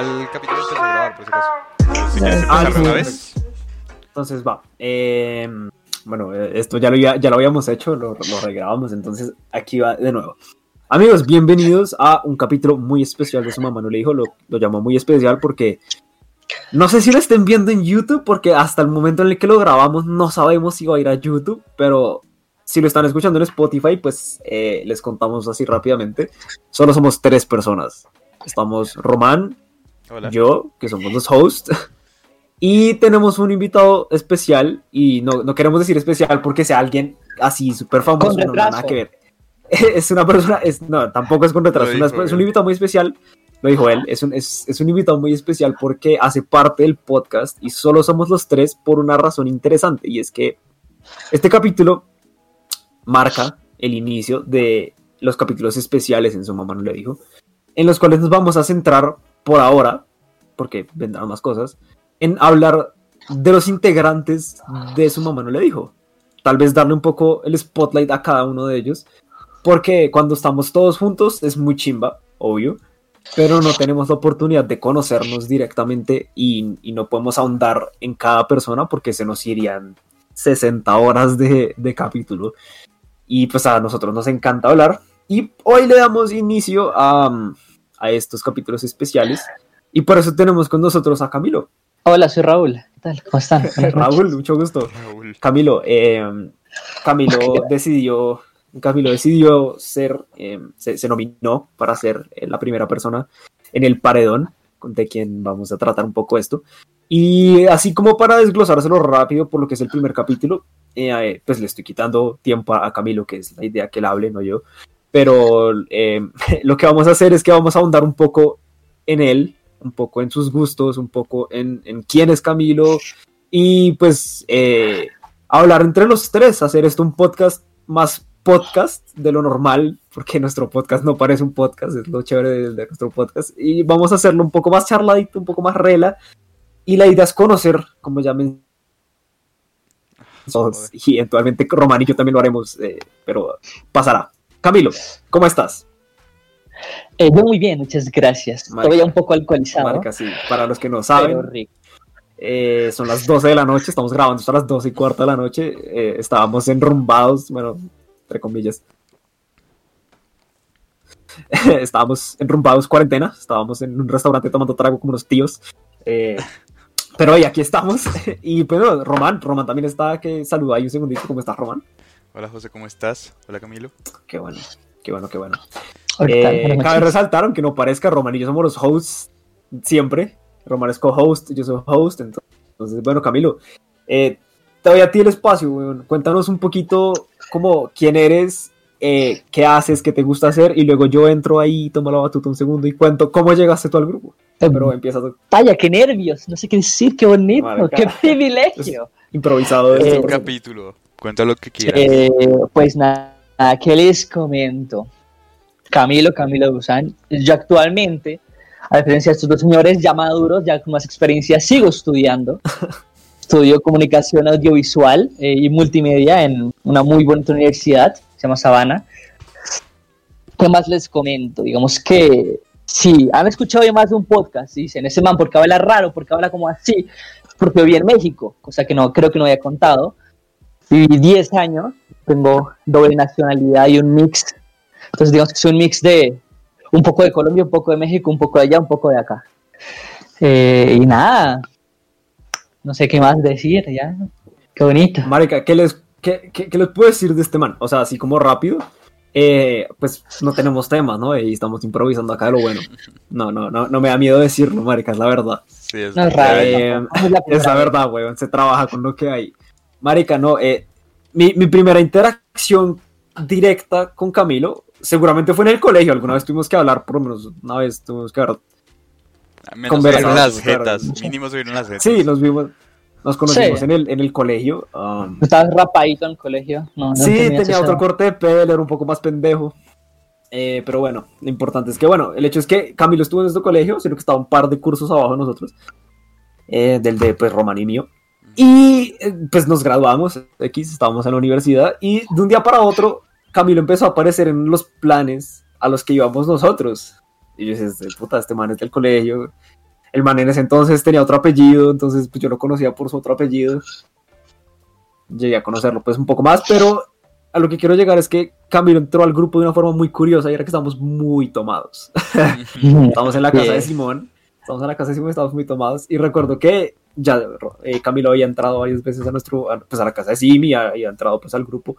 el capítulo empezó a grabar, por si acaso. Si quieres Ah, empezar sí. una vez. Entonces va. eh, bueno, eh, esto ya lo, ya, ya lo habíamos hecho, lo, lo regrabamos, entonces aquí va de nuevo. Amigos, bienvenidos a un capítulo muy especial de su mamá no le dijo, lo, lo llamó muy especial porque no sé si lo estén viendo en YouTube, porque hasta el momento en el que lo grabamos no sabemos si va a ir a YouTube, pero si lo están escuchando en Spotify, pues eh, les contamos así rápidamente. Solo somos tres personas. Estamos Román, Hola. yo, que somos los hosts. Y tenemos un invitado especial, y no, no queremos decir especial porque sea alguien así súper famoso, no, no, nada que ver. Es una persona, es, no, tampoco es con retraso, es un invitado muy especial, lo dijo él, es un, es, es un invitado muy especial porque hace parte del podcast y solo somos los tres por una razón interesante, y es que este capítulo marca el inicio de los capítulos especiales en su mamá no le dijo, en los cuales nos vamos a centrar por ahora, porque vendrán más cosas, en hablar de los integrantes de su mamá no le dijo. Tal vez darle un poco el spotlight a cada uno de ellos, porque cuando estamos todos juntos es muy chimba, obvio, pero no tenemos la oportunidad de conocernos directamente y, y no podemos ahondar en cada persona porque se nos irían 60 horas de, de capítulo. Y pues a nosotros nos encanta hablar. Y hoy le damos inicio a, a estos capítulos especiales. Y por eso tenemos con nosotros a Camilo. Hola, soy Raúl. ¿Qué tal? ¿Cómo están? Raúl, mucho gusto. Raúl. Camilo, eh, Camilo decidió, Camilo decidió ser, eh, se, nominó para ser eh, la primera persona en el paredón, de quien vamos a tratar un poco esto. Y así como para desglosárselo rápido por lo que es el primer capítulo, eh, eh, pues le estoy quitando tiempo a, Camilo, que es la idea que él hable, no yo. Pero eh, lo que vamos a hacer es que vamos a ahondar un poco en él, un poco en sus gustos, un poco en, en quién es Camilo, y pues hablar entre los tres, hacer esto un podcast más podcast de lo normal, porque nuestro podcast no parece un podcast, es lo chévere de, de nuestro podcast, y vamos a hacerlo un poco más charladito, un poco más rela, y la idea es conocer, como ya y eventualmente Román y yo también lo haremos, eh, pero pasará. Camilo, ¿cómo estás? Eh, yo muy bien, muchas gracias. Marca. Todavía un poco alcoholizado. Marca, sí, para los que no saben. Eh, son las 12 de la noche, estamos grabando hasta las 12 y cuarta de la noche. eh, estábamos enrumbados, bueno, entre comillas. estábamos enrumbados cuarentena, estábamos en un restaurante tomando trago como unos tíos. eh, pero hoy aquí estamos. y bueno, Román, Román también está, que saluda ahí un segundito, ¿cómo estás, Román? Hola José, ¿cómo estás? Hola Camilo. Qué bueno, qué bueno, qué bueno. Eh, cabe resaltar, aunque no parezca, Román y yo somos los hosts siempre. Román es co-host, yo soy host. Entonces, bueno, Camilo, eh, te doy a ti el espacio. weón. Cuéntanos un poquito como quién eres, eh, qué haces, qué te gusta hacer. Y luego yo entro ahí, tomo la batuta un segundo y cuento cómo llegaste tú al grupo. Pero empieza tú, Vaya, qué nervios. No sé qué decir, qué bonito, qué privilegio. improvisado. Eh, desde Un capítulo. Cuenta lo que quieras. Eh, pues nada, ¿qué les comento? Camilo, Camilo Guzán. Yo actualmente, a diferencia de estos dos señores ya maduros, ya con más experiencia, sigo estudiando. Estudio comunicación audiovisual eh, y multimedia en una muy bonita universidad, se llama Sabana. ¿Qué más les comento? Digamos que si han escuchado más de un podcast, dicen, ese man, porque habla raro? porque habla como así? Porque viví en México, cosa que no creo que no había contado. Viví 10 años, tengo doble nacionalidad y un mix. Entonces, digamos que soy un mix de un poco de Colombia, un poco de México, un poco de allá, un poco de acá. Eh, y nada, no sé qué más decir, ya. Qué bonito. Marica, ¿qué les, qué, qué- qué les puedo decir de este man? O sea, así como rápido. eh, pues no tenemos temas, ¿no? Y estamos improvisando acá de lo bueno. No, no, no, no me da miedo decirlo, marica, es la verdad. Sí, es No es raro. Eh, es la Es verdad, weón, se trabaja con lo que hay. Marica, no, eh, mi, mi primera interacción directa con Camilo seguramente fue en el colegio. Alguna vez tuvimos que hablar, por lo menos una vez tuvimos que hablar. Menos vieron las claro. jetas. Mínimo se vieron las jetas. Sí, nos vimos, nos conocimos Sí. en, el, en el colegio. um, ¿Estabas rapadito en el colegio? No, no sí, tenía esa- otro corte de pelo, era un poco más pendejo. Eh, pero bueno, lo importante es que, bueno, el hecho es que Camilo estuvo en nuestro colegio, sino que estaba un par de cursos abajo de nosotros, eh, del de, pues, Román y mío. Y, eh, pues, nos graduamos, X, estábamos en la universidad, y de un día para otro, Camilo empezó a aparecer en los planes a los que íbamos nosotros. Y yo decía, "Este puta, este man es del colegio. El man en ese entonces tenía otro apellido, entonces pues, yo lo conocía por su otro apellido. Llegué a conocerlo pues un poco más, pero a lo que quiero llegar es que Camilo entró al grupo de una forma muy curiosa y era que estábamos muy tomados. Estamos en la casa de. Simón, estamos en la casa de Simón, estamos muy tomados y recuerdo que ya eh, Camilo había entrado varias veces a nuestro, a, pues a la casa de Simi y había entrado pues al grupo,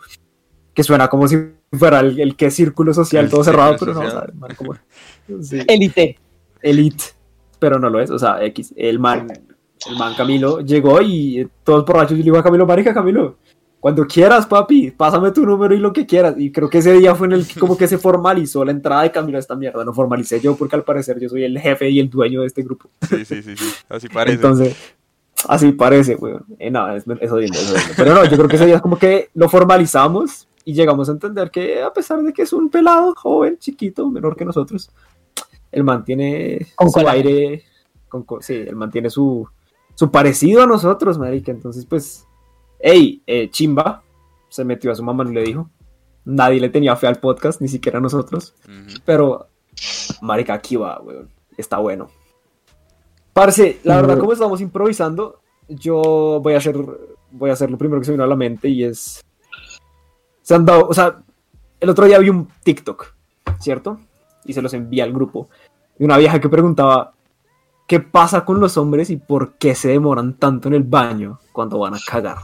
que suena como si fuera el, el que círculo social El todo cerrado, pero círculo no, o social. sea, man, como- sí, Élite. elite, pero no lo es, o sea, X, el man, el man Camilo llegó y eh, todos borrachos y le digo a Camilo, marica Camilo, cuando quieras papi, pásame tu número y lo que quieras, y creo que ese día fue en el que como que se formalizó la entrada de Camilo a esta mierda, no formalicé yo porque al parecer yo soy el jefe y el dueño de este grupo, Sí, sí, sí, sí. Así parece. entonces, así parece, weón, Eh, no, es, es jodiendo, es jodiendo. pero no, yo creo que ese día como que lo formalizamos y llegamos a entender que a pesar de que es un pelado, joven, chiquito, menor que nosotros, el man tiene Con su aire, con co- sí, el man tiene su, su parecido a nosotros, marica, entonces pues, hey, eh, Chimba, se metió a su mamá y le dijo, nadie le tenía fe al podcast, ni siquiera nosotros, pero, marica, aquí va, weón, está bueno. Parce, la verdad, como estamos improvisando, yo voy a hacer, voy a hacer lo primero que se me vino a la mente y es, se han dado, o sea, el otro día vi un TikTok, ¿cierto? Y se los envié al grupo, de una vieja que preguntaba, ¿qué pasa con los hombres y por qué se demoran tanto en el baño cuando van a cagar?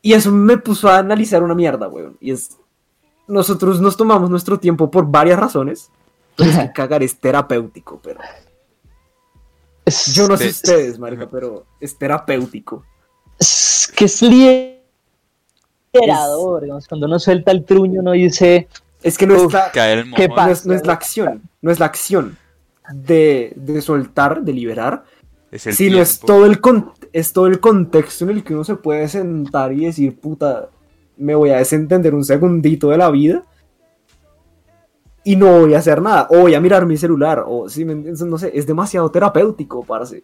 Y eso me puso a analizar una mierda, weón, y es, nosotros nos tomamos nuestro tiempo por varias razones, pero es que cagar es terapéutico, pero... Es, Yo no sé ustedes, marica, pero es terapéutico. es que es liberador, digamos, cuando uno suelta el truño, uno dice, Es que no es la, Caer el ¿Qué mojón. no es, no es la acción, no es la acción de, de soltar, de liberar, Es el sino es todo, el con- es todo el contexto en el que uno se puede sentar y decir, puta, me voy a desentender un segundito de la vida y no voy a hacer nada, o voy a mirar mi celular, o si me entiendes, no sé, es demasiado terapéutico, parce.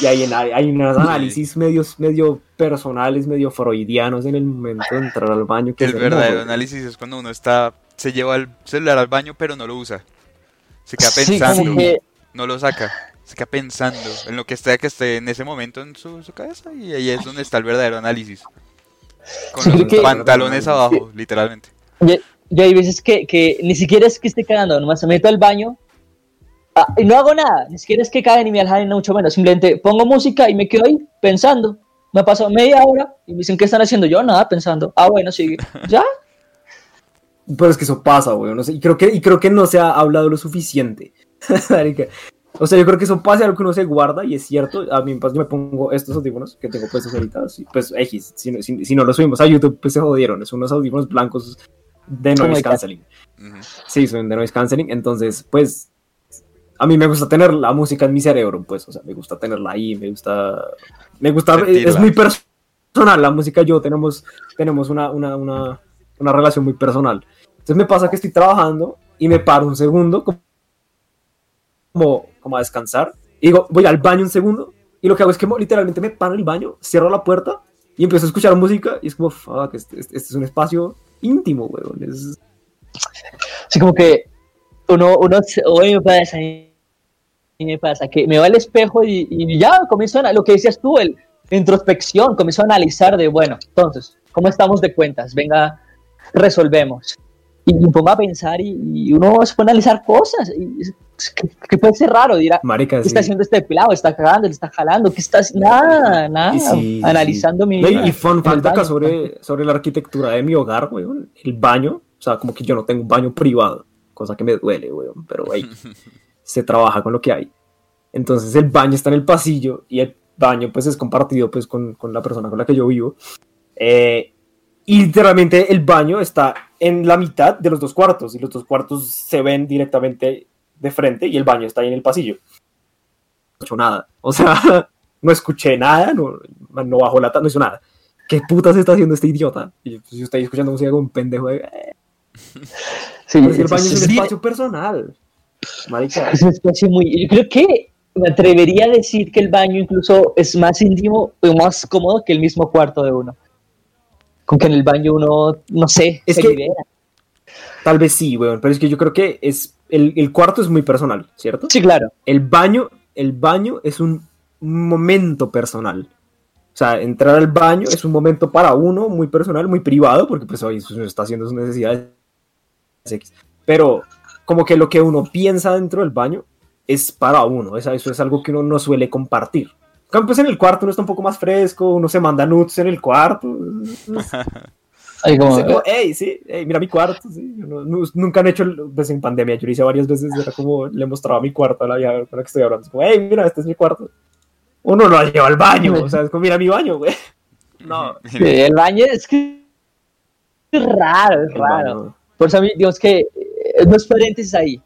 Y hay, en- hay unos análisis medios, medio personales, medio freudianos en el momento de entrar al baño. que El es verdadero análisis es cuando uno está, se lleva el celular al baño pero no lo usa. Se queda sí, pensando, como que no lo saca. Se queda pensando en lo que esté, que esté en ese momento en su, su cabeza y ahí es donde está el verdadero análisis. Con Sí, los que- pantalones abajo, literalmente. yo, yo hay veces que, que ni siquiera es que esté cagando, nomás me meto al baño ah, y no hago nada, ni siquiera es que caguen ni me aljan, mucho menos, simplemente pongo música y me quedo ahí pensando. Me ha pasado media hora y me dicen, ¿qué están haciendo? Yo nada, pensando. Ah, bueno, sigue. ¿Ya? Pero es que eso pasa, güey. No sé, y, creo que, y creo que no se ha hablado lo suficiente. O sea, yo creo que eso pasa algo que uno se guarda y es cierto. A mí yo me pongo estos audífonos que tengo puestos ahorita. Pues X, si, no- si, si no los subimos a YouTube, pues se jodieron. Es unos audífonos blancos de Oh noise canceling. Ujú. Sí, son de noise canceling. Entonces, pues, a mí me gusta tener la música en mi cerebro, pues, o sea, me gusta tenerla ahí, me gusta, me gusta, Sentirla. es muy personal, la música y yo tenemos, tenemos una, una, una, una relación muy personal. Entonces me pasa que estoy trabajando y me paro un segundo como, como a descansar y digo, voy al baño un segundo y lo que hago es que literalmente me paro en el baño, cierro la puerta y empiezo a escuchar música y es como, fuck, este, este- este es un espacio íntimo, weón, es, Así como que uno, uno se- hoy me pasa, y me pasa, que me va al espejo y, y ya comienzo a, lo que decías tú, el introspección, comienzo a analizar de, bueno, entonces, ¿cómo estamos de cuentas? Venga, resolvemos. Y me pongo a pensar y, y uno se pone a analizar cosas, y que, que puede ser raro, dirá, marica, ¿qué sí. está haciendo este pelado? ¿Está cagando? ¿Le está jalando? ¿Qué está haciendo? Nada, nada, sí, analizando mi No, y- vida. y fun fact acá sobre, sobre la arquitectura de mi hogar, weón. El baño, o sea, como que yo no tengo un baño privado, cosa que me duele, weón. Pero, wey, se trabaja con lo que hay. Entonces el baño está en el pasillo y el baño, pues, es compartido, pues, con, con la persona con la que yo vivo. Eh, y literalmente el baño está en la mitad de los dos cuartos y los dos cuartos se ven directamente de frente y el baño está ahí en el pasillo. No he hecho nada. O sea, no escuché nada, no, no bajó la no hizo nada. ¿Qué putas está haciendo este idiota? Y yo, pues, yo estoy escuchando música con un pendejo de... "Eh". Sí, Pero es que el baño es un sí, espacio personal. Marica. es un espacio muy. Yo creo que me atrevería a decir que el baño incluso es más íntimo o más cómodo que el mismo cuarto de uno. Con que en el baño uno, no sé, Es se que- libera. Tal vez sí, weón, pero es que yo creo que es el, el cuarto es muy personal, ¿cierto? Sí, claro. El baño, el baño es un momento personal. O sea, entrar al baño es un momento para uno muy personal, muy privado, porque pues hoy está haciendo sus necesidades. Pero como que lo que uno piensa dentro del baño es para uno, eso es algo que uno no suele compartir. Pues en el cuarto uno está un poco más fresco, uno se manda nudes en el cuarto. Ahí como, como, hey, sí, hey, mira mi cuarto, sí. No- nu- nunca han hecho, pues en pandemia, yo lo hice varias veces, era como, le mostraba mi cuarto a la vieja con la que estoy hablando, es como, hey, mira, este es mi cuarto. Uno lo lleva al baño, o sea, es como, mira mi baño, güey. No, sí, el baño es que es raro, es raro. Por eso a mí, digamos que, dos paréntesis ahí.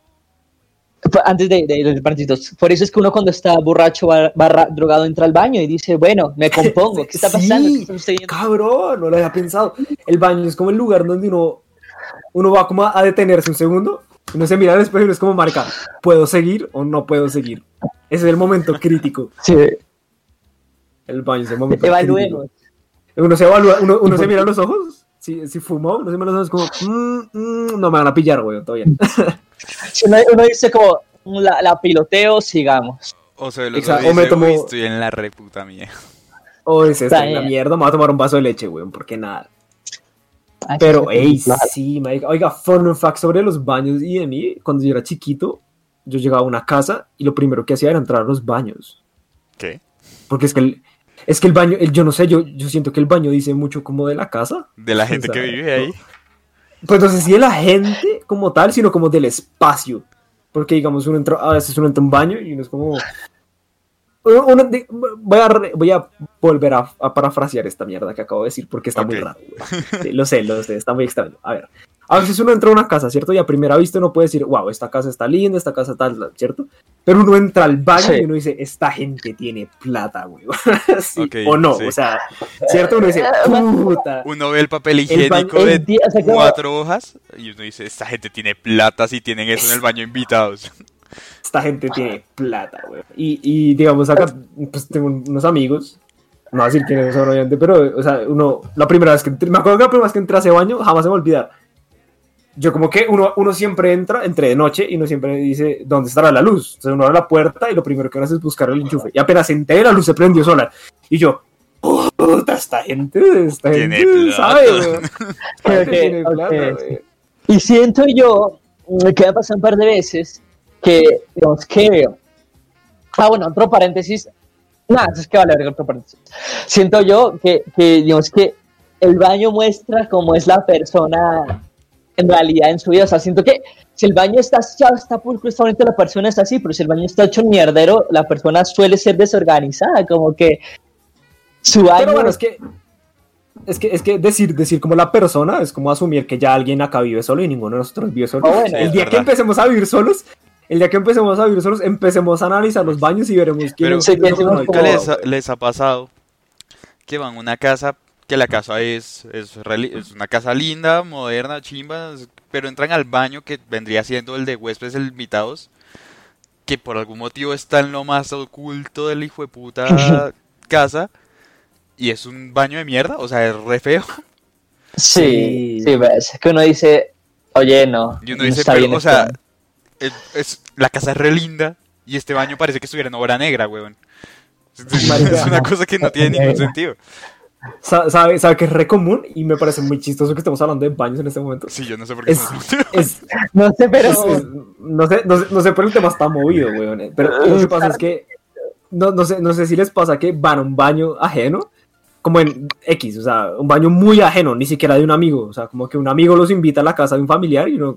Antes de, de los paréntesis. Por eso es que uno cuando está borracho, bar- barra, drogado, entra al baño y dice, bueno, me compongo. ¿Qué está pasando? Sí, ¿Qué está? Cabrón, no lo había pensado. El baño es como el lugar donde uno, uno va como a detenerse un segundo, uno se mira al espejo y uno es como, marca, ¿puedo seguir o no puedo seguir? Ese es el momento crítico. Sí, El baño es el momento evaluemos. crítico. Uno se evalúa, uno, uno se mira a los ojos, si, si fumó, los ojos como, "Mm, mm, no me van a pillar, güey, bien. Si uno, uno dice como, la, la piloteo, sigamos. O se lo Exacto, dice, o me tomo- "Uy, estoy en la reputa mía. O es Está esta en la mierda, me voy a tomar un vaso de leche, güey, porque nada. Ay, Pero, ey, sí, marica. Oiga, fun fact sobre los baños y de mí, cuando yo era chiquito, yo llegaba a una casa y lo primero que hacía era entrar a los baños. ¿Qué? Porque es que el, es que el baño, el, yo no sé, yo, yo siento que el baño dice mucho como de la casa. De la gente O que vive ahí. Pues no sé si de la gente como tal, sino como del espacio. Porque digamos, uno entra, a veces uno entra a un baño y uno es como... uno- voy, a, re- voy a volver a, a parafrasear esta mierda que acabo de decir porque está muy Ok. raro. Sí, lo sé, lo sé, está muy extraño. A ver, a veces uno entra a una casa, ¿cierto? Y a primera vista uno puede decir, wow, esta casa está linda, esta casa está, ¿cierto? Pero uno entra al baño Sí. y uno dice, esta gente tiene plata, güey. Sí, Ok, o no, sí. o sea, ¿cierto? Uno dice, puta. Uno ve el papel baño- higiénico el de o sea, cuatro hojas y uno dice, esta gente tiene plata si tienen eso en el baño invitados. Esta gente tiene plata, güey. Y, y digamos, acá, pues tengo unos amigos, no voy a decir quiénes son, obviamente, pero, o sea, uno, la primera vez que entré, me acuerdo que la primera vez que entré a ese baño, jamás se me olvida. Yo como que uno, uno siempre entra, entre de noche, y uno siempre dice, ¿dónde estará la luz? Entonces uno abre la puerta y lo primero que uno hace es buscar el enchufe. Y apenas entré, la luz se prendió sola. Y yo, puta, esta gente, esta Tiene gente, plata. ¿sabe, güey? Esta Creo gente que- tiene plata, ok, güey. Y siento yo, que me ha pasado un par de veces, que, digamos, que... Ah, bueno, otro paréntesis. Nada, es que vale, otro paréntesis. Siento yo que, que, digamos, que el baño muestra cómo es la persona en realidad en su vida. O sea, siento que si el baño está ya está pulcro, está bonito, la persona está así, pero si el baño está hecho un mierdero, la persona suele ser desorganizada, como que su baño... Pero bueno, es que es que, es que decir, decir como la persona es como asumir que ya alguien acá vive solo y ninguno de nosotros vive solo. Ah, bueno. el día que verdad. empecemos a vivir solos, el día que empecemos a vivir solos, empecemos a analizar los baños y veremos quién Pero- es es ¿Nunca les, ha- les ha pasado que van a una casa, que la casa es, es, es una casa linda, moderna, chimba, es- pero entran al baño que vendría siendo el de huéspedes invitados, que por algún motivo está en lo más oculto del hijo de puta casa, y es un baño de mierda, o sea, es re feo. Sí, Sí. sí, ves, que uno dice, oye, no. Y uno no dice, está pero, bien o sea, esto". Es, es- la casa es re linda, y este baño parece que estuviera en obra negra, weón. Es, una cosa que no tiene ningún sentido. Sa- ¿Sabe, sabe que es re común y me parece muy chistoso que estemos hablando de baños en este momento. Sí, yo no sé por qué Es, no es, No sé, pero. es- es- no, sé, no, sé, no sé, pero el tema está movido, weón. Pero lo que pasa es que no, no, sé, no sé si les pasa que van a un baño ajeno, como en X, o sea, un baño muy ajeno, ni siquiera de un amigo, o sea, como que un amigo los invita a la casa de un familiar y uno...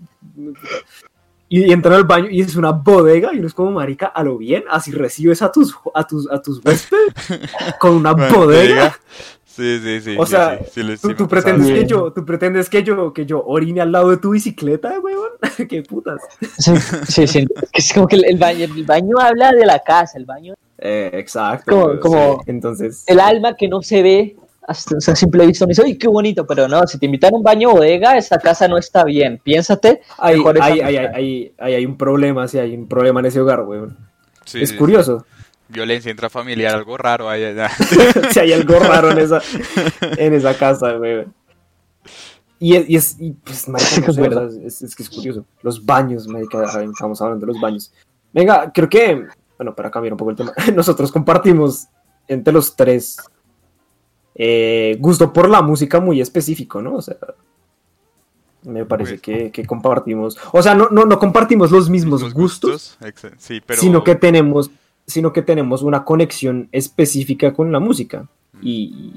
Y, entran al baño y es una bodega y uno es como marica a lo bien, así recibes a tus a tus a tus huéspedes con una Bueno, bodega. Sí, sí, sí. O sí, sea, sí, sí, les- ¿Tú, pretendes que yo, tú pretendes que yo, que yo orine al lado de tu bicicleta, weón? ¿Qué putas? Sí, sí, sí, Es como que el- el baño, el baño habla de la casa, el baño. Eh, exacto. Como- como- sí. Entonces, El alma que no se ve hasta o sea, a simple vista me dice, uy, qué bonito, pero no, si te invitan a un baño bodega, esa casa no está bien. Piénsate, Hay, hay, hay, hay, hay, hay un problema, sí, hay un problema en ese hogar, weón. Sí, es sí, curioso. sí. Violencia intrafamiliar, algo raro ahí allá. si hay algo raro en esa, en esa casa, weón. Y es, y es y pues, marica, no Es sé, verdad. o sea, es, es que es curioso. Los baños, marica, estamos hablando de los baños. Venga, creo que, bueno, para cambiar un poco el tema, nosotros compartimos entre los tres eh, gusto por la música muy específico, ¿no? O sea, me parece que, que compartimos, o sea, no, no, no compartimos los mismos, gustos, Sí, pero. sino que tenemos sino que tenemos una conexión específica con la música y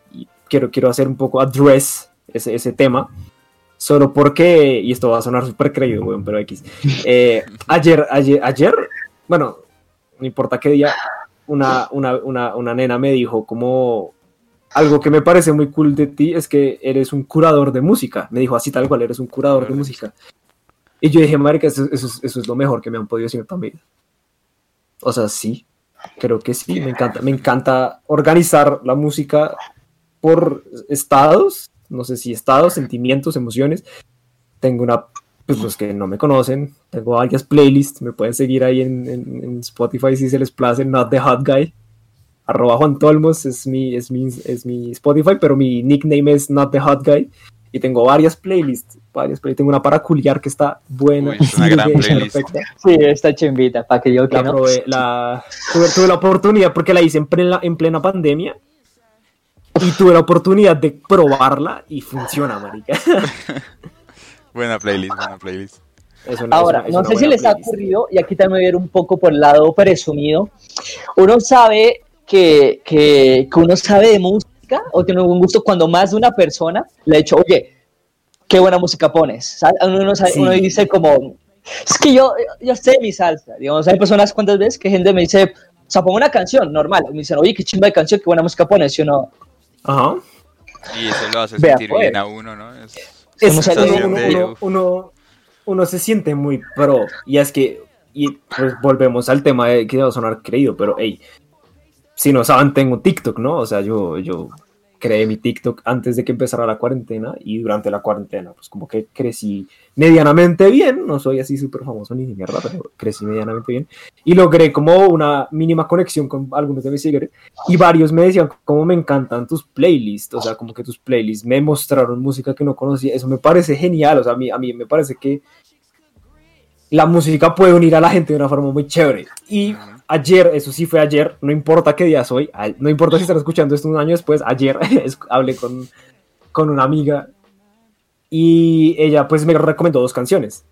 quiero, quiero hacer un poco address ese, ese tema solo porque y esto va a sonar súper creído weón, pero X Eh, ayer, ayer ayer bueno no importa qué día una, una, una, una nena me dijo como algo que me parece muy cool de ti es que eres un curador de música. Me dijo así tal cual eres un curador de música. Y yo dije marica eso, eso, es- eso es lo mejor que me han podido decir también o sea, sí, creo que sí, me encanta, me encanta organizar la música por estados, no sé si estados, sentimientos, emociones. Tengo una, pues los que no me conocen, tengo varias playlists, me pueden seguir ahí en, en- en Spotify si se les place, Not the Hot Guy. Arroba Juan Tolmos es mi, es, mi, es mi Spotify, pero mi nickname es Not the Hot Guy. Y tengo varias playlists, varias playlists. Tengo una para culiar que está buena. Uy, es una gran playlist. perfecta. Sí, esta chimbita, para que yo que La no. probé, la, tuve, tuve la oportunidad porque la hice en plena, en plena pandemia y tuve la oportunidad de probarla y funciona, marica. Buena playlist, buena playlist. Ahora, no una sé si les ha playlist. ocurrido, y aquí también voy a ir un poco por el lado presumido, uno sabe que, que, que uno sabe de música o tiene un gusto cuando más de una persona le ha dicho, oye, qué buena música pones. Uno, uno sabe- Sí. uno dice como, es que yo, yo sé mi salsa. Digamos, hay personas cuántas veces que gente me dice, o sea, pongo una canción normal, me dicen, oye, qué chimba de canción, qué buena música pones, y uno, Ajá. Y eso lo hace Vea, sentir pues. bien a uno, ¿no? Es Es- uno, salido uno- de- uno- uno- uno se siente muy pro. Y es que, y pues volvemos al tema de que va a sonar creído, pero hey, si no saben, tengo TikTok, ¿no? O sea, yo, yo creé mi TikTok antes de que empezara la cuarentena y durante la cuarentena, pues como que crecí medianamente bien, no soy así súper famoso ni de mierda, pero crecí medianamente bien y logré como una mínima conexión con algunos de mis seguidores y varios me decían como me encantan tus playlists, o sea, como que tus playlists me mostraron música que no conocía, eso me parece genial, o sea, a mí, a mí me parece que la música puede unir a la gente de una forma muy chévere. Y ayer, eso sí fue ayer, no importa qué día soy, no importa si están escuchando esto un año después, ayer es- hablé con, con una amiga y ella pues me recomendó dos canciones.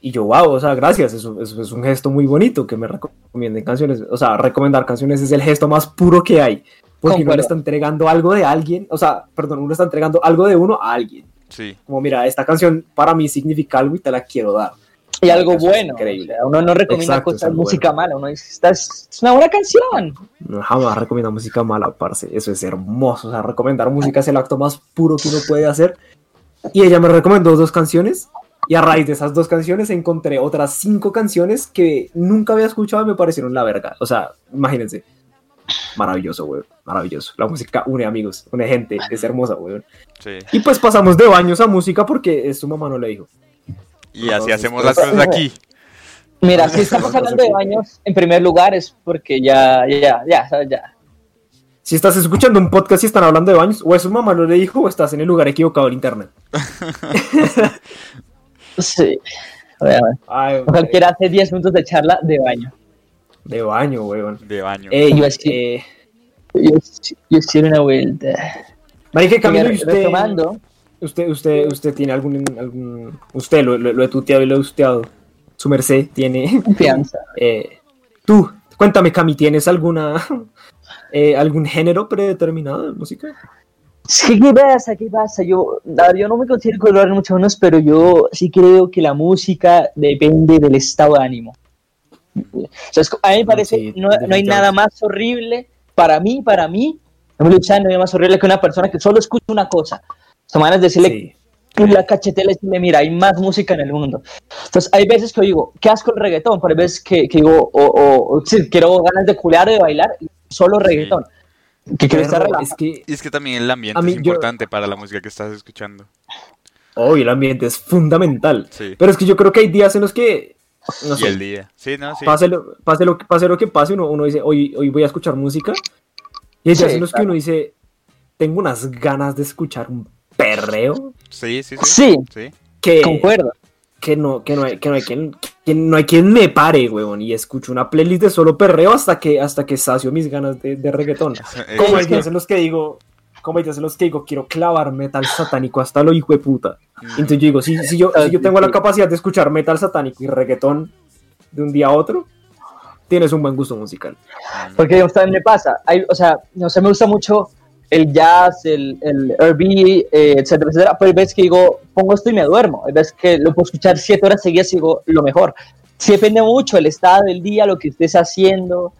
Y yo, wow, o sea, gracias, eso, eso es un gesto muy bonito que me recomienden canciones. O sea, recomendar canciones es el gesto más puro que hay. Porque uno le está entregando algo de alguien, o sea, perdón, uno está entregando algo de uno a alguien. Sí. Como, mira, esta canción para mí significa algo y te la quiero dar. Y algo bueno. increíble. o sea, uno no recomienda Exacto, cosas, música bueno. mala, uno dice, esta es, una buena canción. No, jamás recomiendo música mala, parce. Eso es hermoso. O sea, recomendar música es el acto más puro que uno puede hacer. Y ella me recomendó dos canciones. Y a raíz de esas dos canciones encontré otras cinco canciones que nunca había escuchado y me parecieron la verga. O sea, imagínense. Maravilloso, güey. Maravilloso. La música une amigos, une gente. Es hermosa, güey. Sí. Y pues pasamos de baños a música porque su mamá no le dijo. Y así Entonces, hacemos pues, las cosas aquí. Mira, si estamos hablando de baños, en primer lugar es porque ya, ya, ya, ya. Si estás escuchando un podcast y están hablando de baños, o es su mamá no le dijo o estás en el lugar equivocado en internet. Sí. Obviamente. Ay, hombre. Cualquiera hace 10 minutos de charla de baño. De baño, weón. De baño. Ey, Yo así- eh, Yo, yo estoy en una vuelta. Marica, Camilo, ¿y usted, Retomando, usted, usted, usted tiene algún, algún usted lo, lo, lo he tuteado y lo he tuteado. Su merced tiene, confianza. eh, tú, cuéntame, Cami, ¿tienes alguna, eh, algún género predeterminado de música? Sí, ¿qué pasa? ¿Qué pasa? Yo, yo no me considero color mucho menos, pero yo sí creo que la música depende del estado de ánimo. O sea, es co- a mí me parece, Sí, no, no hay nada más horrible para mí, para mí, no me no hay más horrible que una persona que solo escucha una cosa. De decirle Sí. y la cachetela y decirle, mira, hay más música en el mundo. Entonces, hay veces que yo digo, ¿qué asco el reggaetón? Pero hay veces que, que digo, o, o, o sí, quiero ganas de culear o de bailar, y solo reggaetón. Que quiere estar es que, Y es que también el ambiente mí es yo- importante para la música que estás escuchando. hoy el ambiente es fundamental. Sí. Pero es que yo creo que hay días en los que, no Y sé, el día. Sí, no, sí. pase, lo, pase, lo, pase lo que pase, uno, uno dice, hoy, hoy voy a escuchar música. Y hay días Sí, en los que claro. uno dice, tengo unas ganas de escuchar un perreo Sí, sí, sí. Sí, Sí. que, concuerdo. que, no, que, no, hay, que, no, hay quien, que no hay quien me pare, huevón. Y escucho una playlist de solo perreo hasta que, hasta que sacio mis ganas de, de reggaetón. Como hay días en los que digo, como hay días en los que digo, quiero clavar metal satánico hasta lo hijo de puta. mm, Entonces yo digo, si, si, yo, si yo tengo la capacidad de escuchar metal satánico y reggaetón de un día a otro, tienes un buen gusto musical. Porque digamos, también me pasa. Hay, o sea, no sé, me gusta mucho el jazz, el, el R&B, eh, etcétera, etcétera. Pero hay veces que digo, pongo esto y me duermo. Hay veces que lo puedo escuchar siete horas seguidas y digo, lo mejor. Sí depende mucho el estado del día, lo que estés haciendo.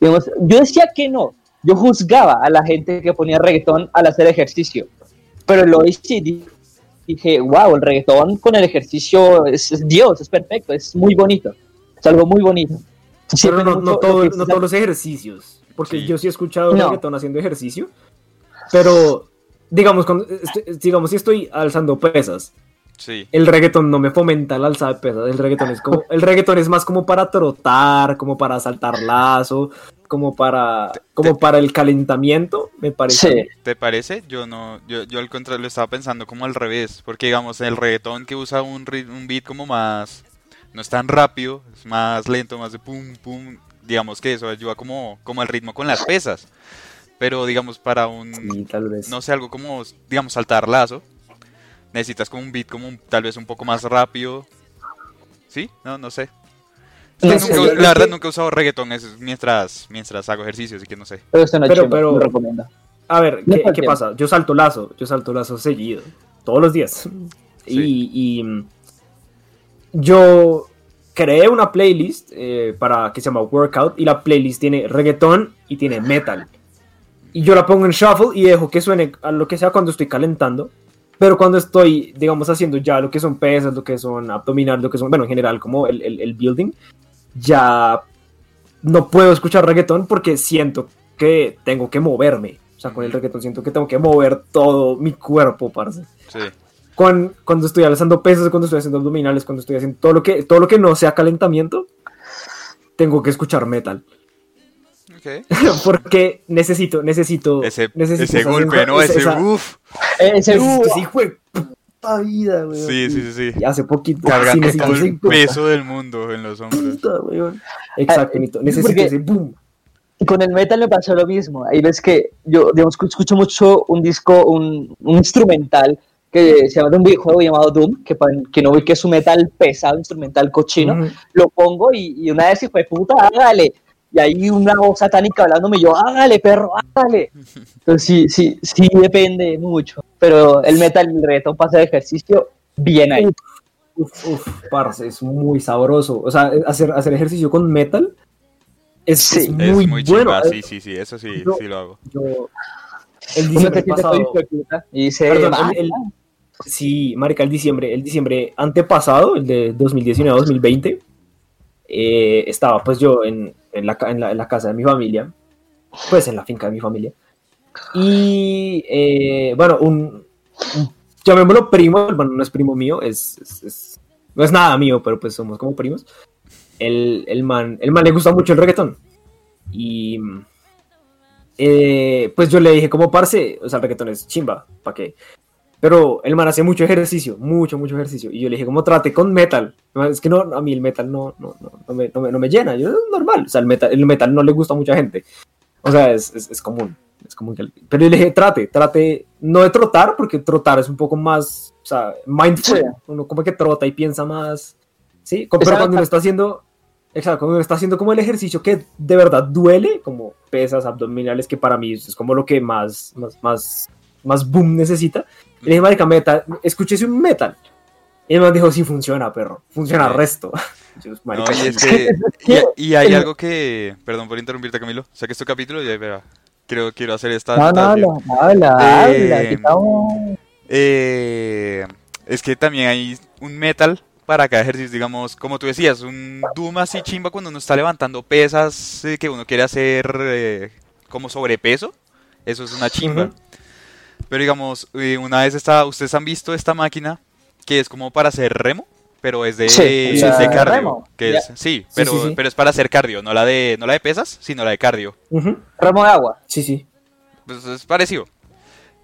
Digamos, yo decía que no. Yo juzgaba a la gente que ponía reggaetón al hacer ejercicio. Pero lo hice y di- dije, wow, el reggaetón con el ejercicio es, es Dios, es perfecto, es muy bonito. Es algo muy bonito. Sí Pero no, no, todo- no todos los ejercicios. Porque Sí. yo sí he escuchado No. reggaetón haciendo ejercicio. Pero, digamos, cuando, estoy- digamos, si estoy alzando pesas, Sí. el reggaetón no me fomenta la alza de pesas. El reggaetón es como, el reggaetón es más como para trotar, como para saltar lazo, como para, como para el calentamiento, me parece. Sí. ¿Te parece? Yo no, yo, yo al contrario lo estaba pensando como al revés, porque digamos el reggaetón que usa un, rit- un beat como más, no es tan rápido, es más lento, más de pum pum, digamos que eso ayuda como, como al ritmo con las pesas, pero digamos para un, Sí, tal vez. no sé, algo como, digamos saltar lazo, necesitas como un beat como un- tal vez un poco más rápido, ¿sí? No, no sé. No nunca- la es verdad que- nunca he usado reggaetón es mientras, mientras hago ejercicio, así que no sé. Pero no Pero- pero- lo recomiendo. A ver, ¿qué, pasa? Yo salto lazo, yo salto lazo seguido, todos los días. Y, y, mm, yo creé una playlist eh, para que se llama Workout y la playlist tiene reggaetón y tiene metal. Y yo la pongo en shuffle y dejo que suene a lo que sea cuando estoy calentando. Pero cuando estoy, digamos, haciendo ya lo que son pesas, lo que son abdominales, lo que son, bueno, en general, como el, el, el building, ya no puedo escuchar reggaetón porque siento que tengo que moverme. O sea, con el reggaetón siento que tengo que mover todo mi cuerpo, parce. Sí. Cuando, cuando estoy alzando pesas, cuando estoy haciendo abdominales, cuando estoy haciendo todo lo que, todo lo que no sea calentamiento, tengo que escuchar metal. Ok. porque necesito, necesito, Ese, necesito ese golpe, ¿no? Ese esa- uff. Eh, ese- necesito ese hijo de puta vida, weón. Sí, sí, sí, sí. Y hace poquito, sí, Cargando necesito todo el peso del mundo en los hombros. puta, weón. Exacto, Ah, necesito, necesito porque- ese boom. con el metal me pasó lo mismo. Hay veces que yo, digamos, escucho mucho un disco, un, un instrumental que se llama de un videojuego llamado Doom, que para que no ve que es un metal pesado, instrumental cochino, Ujú. lo pongo y, y una vez, hijo de puta, hágale. Y hay una voz satánica hablándome, y yo, hágale, perro, hágale. Entonces sí, sí, sí depende mucho. Pero el metal y el reggaetón para hacer ejercicio, bien ahí. Uf, uf, parce, es muy sabroso. O sea, hacer, hacer ejercicio con metal es, Sí. es Es muy, muy bueno. chimba, sí, sí, sí, eso sí, Yo- sí lo hago. Yo, el diciembre se pasado, de y dice, Perdón, "Ah, el- el- sí, marica, el diciembre, el diciembre antepasado, el de 2019-2020, eh, estaba pues yo en, en, la, en, la, en la casa de mi familia, pues en la finca de mi familia, y eh, bueno, un, un- llamémoslo primo, bueno, no es primo mío, es- no es nada mío, pero pues somos como primos, el, el man, el man le gusta mucho el reggaetón, y eh, pues yo le dije como parce, o sea, el reggaetón es chimba, ¿para qué? Pero el man hace mucho ejercicio, mucho, mucho ejercicio. Y yo le dije, como trate con metal? Es que no, a mí el metal no, no, no, no me, no, me, no me llena. Yo, es normal. O sea, el metal, el metal no le gusta a mucha gente. O sea, es, es, es común. Es común que Pero yo le dije, trate, trate, no de trotar, porque trotar es un poco más, o sea, mindful. Sí. Uno como que trota y piensa más. Sí, pero Exacto. cuando uno está haciendo, exacto, cuando uno está haciendo como el ejercicio que de verdad duele, como pesas abdominales, que para mí es como lo que más, más, más, más boom necesita. Le dije, marica, metal, escúchese un metal. Y el man dijo, sí, funciona, perro. Funciona Sí. resto. Yo, No, y es que, y, y hay algo que, perdón por interrumpirte Camilo, saqué este capítulo y ahí verá, quiero, quiero hacer esta No, no, anotación. habla, habla, Eh, habla, que estamos... Eh, es que también hay un metal para cada ejercicio, digamos, como tú decías, un doom así chimba cuando uno está levantando pesas eh, que uno quiere hacer eh, como sobrepeso. Eso es una chimba. Ujú. Pero digamos, eh, una vez está, ustedes han visto esta máquina que es como para hacer remo, pero es de, Sí, es de cardio. remo, Que es, sí, pero, sí, sí. pero es para hacer cardio, no la de, no la de pesas, sino la de cardio. Remo de agua. Sí, sí. Pues es parecido.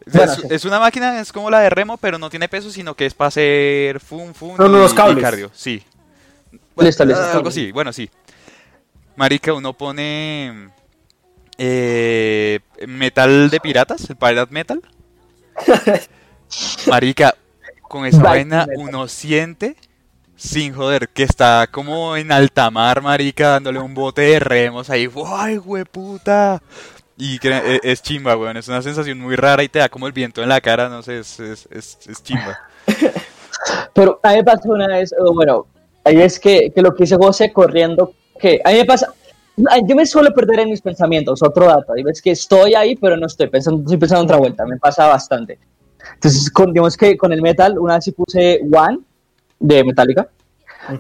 Bueno, es, sí. es una máquina, es como la de remo, pero no tiene peso, sino que es para hacer fun, fun Son y, unos y cables. cardio. Sí. Listo, listo. Ah, Algo así, bueno, sí. Marica, uno pone eh, metal de piratas, el Pirate Metal. Marica, con esa vaina uno siente, sin joder, que está como en alta mar, marica, dándole un bote de remos ahí. ¡Ay, puta! Y e- es, chimba, weón. Es una sensación muy rara y te da como el viento en la cara, no sé, es, es, es, es chimba. Pero a mí me pasó una vez, bueno, hay veces que, que lo que hice José corriendo, que a mí me pasa, yo me suelo perder en mis pensamientos, otro dato, hay veces que estoy ahí, pero no estoy pensando, estoy pensando en otra vuelta, me pasa bastante. Entonces, con, digamos que con el metal, una vez sí puse One de Metallica,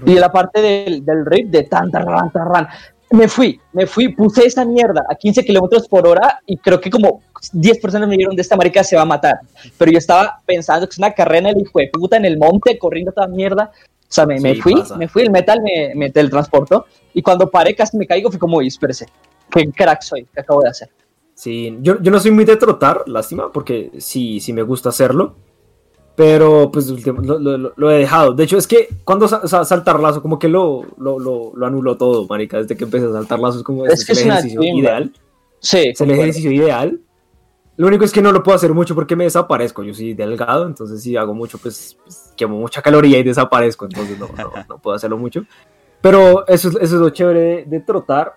y de la parte del, del riff de tan, tan, tan, tan, me fui, me fui, puse esa mierda a 15 kilómetros por hora y creo que como 10 personas me dijeron de esta marica se va a matar. Pero yo estaba pensando que es una carrera en el hijo de puta en el monte, corriendo toda mierda. O sea, me, me Sí, fui, pasa. me fui, el metal me, me teletransportó y cuando paré casi me caigo fui como, uy, espérese, qué crack soy, qué acabo de hacer. Sí, yo, yo no soy muy de trotar, lástima, porque sí, sí me gusta hacerlo. Pero pues lo, lo- lo- lo he dejado. De hecho, es que cuando sa- sa- saltar lazo, como que lo, lo, anuló todo, marica. Desde que empecé a saltar lazo, es como Es que es el ejercicio ideal. Sí, Es el ejercicio ideal. Lo único es que no lo puedo hacer mucho porque me desaparezco. Yo soy delgado, entonces si hago mucho, pues, pues, quemo mucha caloría y desaparezco. Entonces no, no, no puedo hacerlo mucho. Pero eso, es- eso es lo chévere de, trotar.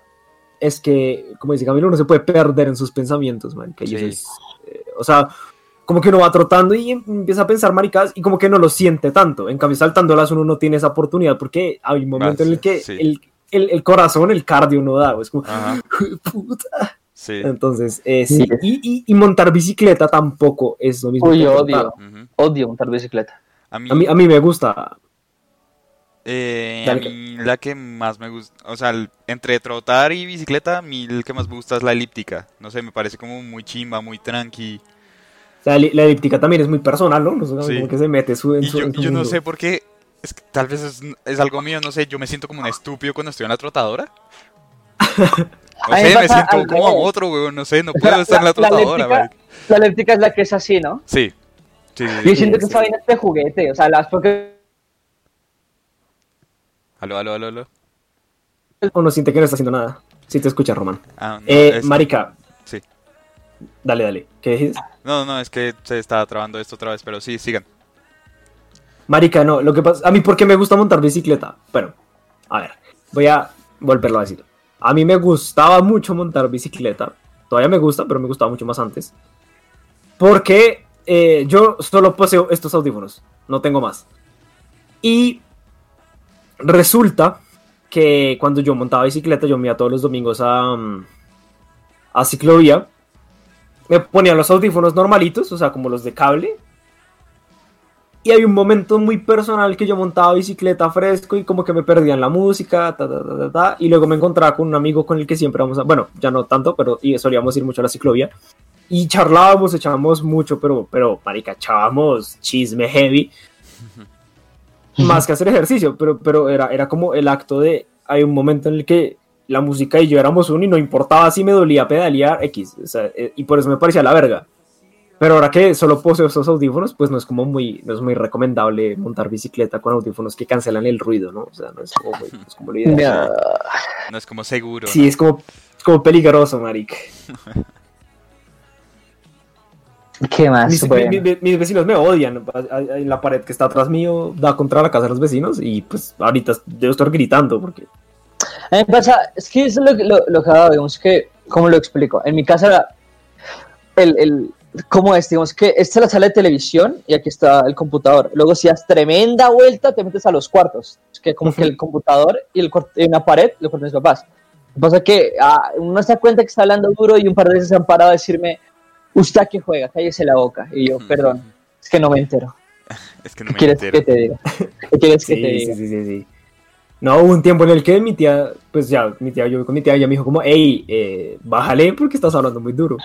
Es que, como dice Camilo, uno se puede perder en sus pensamientos. Y eso Sí. es, eh, o sea, como que uno va trotando y em- empieza a pensar maricadas y como que no lo siente tanto. En cambio, saltando las uno no tiene esa oportunidad porque hay un momento en el que sí. el, el, el corazón, el cardio no da. Es como, puta. Sí. Entonces, eh, Sí. sí. Y, y- y montar bicicleta tampoco es lo mismo. Uy, que yo odio, odio montar bicicleta. A mí, A mí, a mí me gusta. Eh, a mí la que más me gusta, o sea, el- entre trotar y bicicleta, a mí el que más me gusta es la elíptica. No sé, me parece como muy chimba, muy tranqui. La, la elíptica también es muy personal, ¿no? No sé, Sí. Como que se mete su, en Y su, yo, en su yo no sé por qué, es que tal vez es, es algo mío, no sé, yo me siento como un estúpido cuando estoy en la trotadora. No sé, me siento como a revés. otro, weón, no sé, no puedo estar en la trotadora, elíptica- marica. la elíptica es la que es así, ¿no? Sí, sí, sí, Yo sí. siento que sí. esa vaina es de juguete, o sea, las porque Aló, aló, aló, aló. O no siente que no está haciendo nada. Sí te escucha, Román. Ah, no, eh, es- Marica, Sí. dale, dale. ¿Qué dices? No, no, es que se está trabando esto otra vez, pero sí, sigan. Marica, no. Lo que pasa... A mí, ¿por qué me gusta montar bicicleta? Bueno, a ver. Voy a volverlo a decir. A mí me gustaba mucho montar bicicleta. Todavía me gusta, pero me gustaba mucho más antes. Porque eh, yo solo poseo estos audífonos. No tengo más. Y resulta que cuando yo montaba bicicleta, yo me iba todos los domingos a, mm, a ciclovía. Me ponía los audífonos normalitos, o sea, como los de cable. Y hay un momento muy personal que yo montaba bicicleta fresco y como que me perdía en la música, ta, ta, ta, ta, y luego me encontraba con un amigo con el que siempre vamos a, bueno, ya no tanto, pero y solíamos ir mucho a la ciclovía. Y charlábamos, echábamos mucho, pero, pero, marica, echábamos chisme heavy. Más que hacer ejercicio, pero, pero era, era como el acto de, hay un momento en el que la música y yo éramos uno y no importaba si me dolía pedalear X, o sea, eh, y por eso me parecía la verga. Pero ahora que solo poseo esos audífonos, pues no es como muy, no es muy recomendable montar bicicleta con audífonos que cancelan el ruido, ¿no? O sea, no es como, muy- no es como lo ideal. No es como seguro. Sí, es como, es como peligroso, marica. ¿Qué más? Mis, Bueno. mi- mi- mis vecinos me odian. En la pared que está atrás mío da contra la casa de los vecinos y pues ahorita debo estar gritando porque... A mí me pasa, es que eso es lo, que- lo, lo que hago, digamos que, ¿cómo lo explico? En mi casa, el, el, ¿cómo es? Digamos que esta es la sala de televisión y aquí está el computador. Luego, si das tremenda vuelta, te metes a los cuartos. Es que como que el computador y, el, y una pared, lo cuartos de mis papás. Lo que pasa es que ah, uno se da cuenta que está hablando duro y un par de veces se han parado a decirme, ¿usted a qué juega? Cállese la boca. Y yo, perdón, es que no me entero. Es que no ¿Qué me quieres entero. que te diga? ¿Qué quieres que Sí, te sí, diga? sí, sí, sí. No, hubo un tiempo en el que mi tía, pues ya, mi tía, yo con mi tía, ella me dijo como, hey, eh, bájale porque estás hablando muy duro.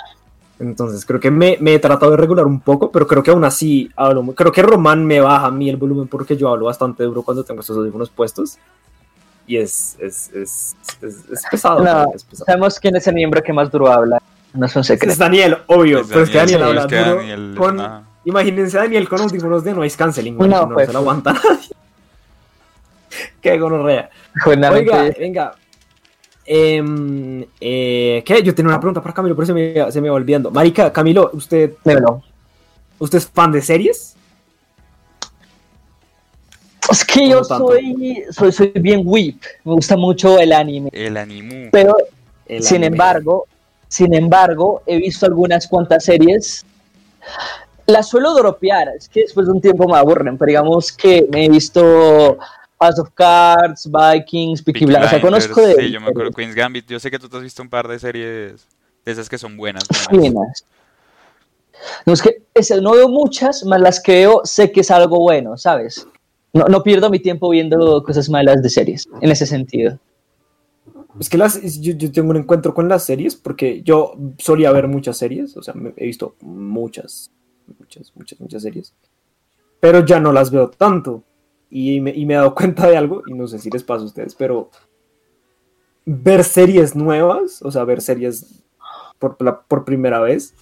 Entonces creo que me, me he tratado de regular un poco, pero creo que aún así hablo muy- Creo que Román me baja a mí el volumen porque yo hablo bastante duro cuando tengo estos audífonos puestos. Y es, es, es, es, es pesado. No, es pesado. Sabemos quién es el miembro que más duro habla. No es un Es secreto. Daniel, obvio, Es pero es que Daniel Daniel, habla es que duro Daniel con... una- Imagínense a Daniel con audífonos de noise canceling, No, no pues. se lo aguanta nadie. Qué gonorrea. Oiga, venga. Em, eh, ¿Qué? Yo tenía una pregunta para Camilo, pero se me, se me va olvidando. Marica, Camilo, ¿usted, dímelo. ¿usted es fan de series? Es que yo soy, soy, soy bien whip. Me gusta mucho el anime. El animu. Pero, El sin anime. embargo, sin embargo, he visto algunas cuantas series. Las suelo dropear. Es que después de un tiempo me aburren. Pero digamos que me he visto House of Cards, Vikings, Peaky Peaky Blinders. O sea, conozco de. Sí, yo me acuerdo Queen's Gambit. Yo sé que tú te has visto un par de series de esas que son buenas. buenas. No es que es- no veo muchas, más las que veo sé que es algo bueno, ¿sabes? No, no pierdo mi tiempo viendo cosas malas de series, en ese sentido. Es que las, yo, yo tengo un encuentro con las series porque yo solía ver muchas series, o sea, me- he visto muchas, muchas, muchas, muchas series, pero ya no las veo tanto. Y me, y me he dado cuenta de algo, y no sé si les pasa a ustedes, pero ver series nuevas, o sea, ver series por, la- por primera vez,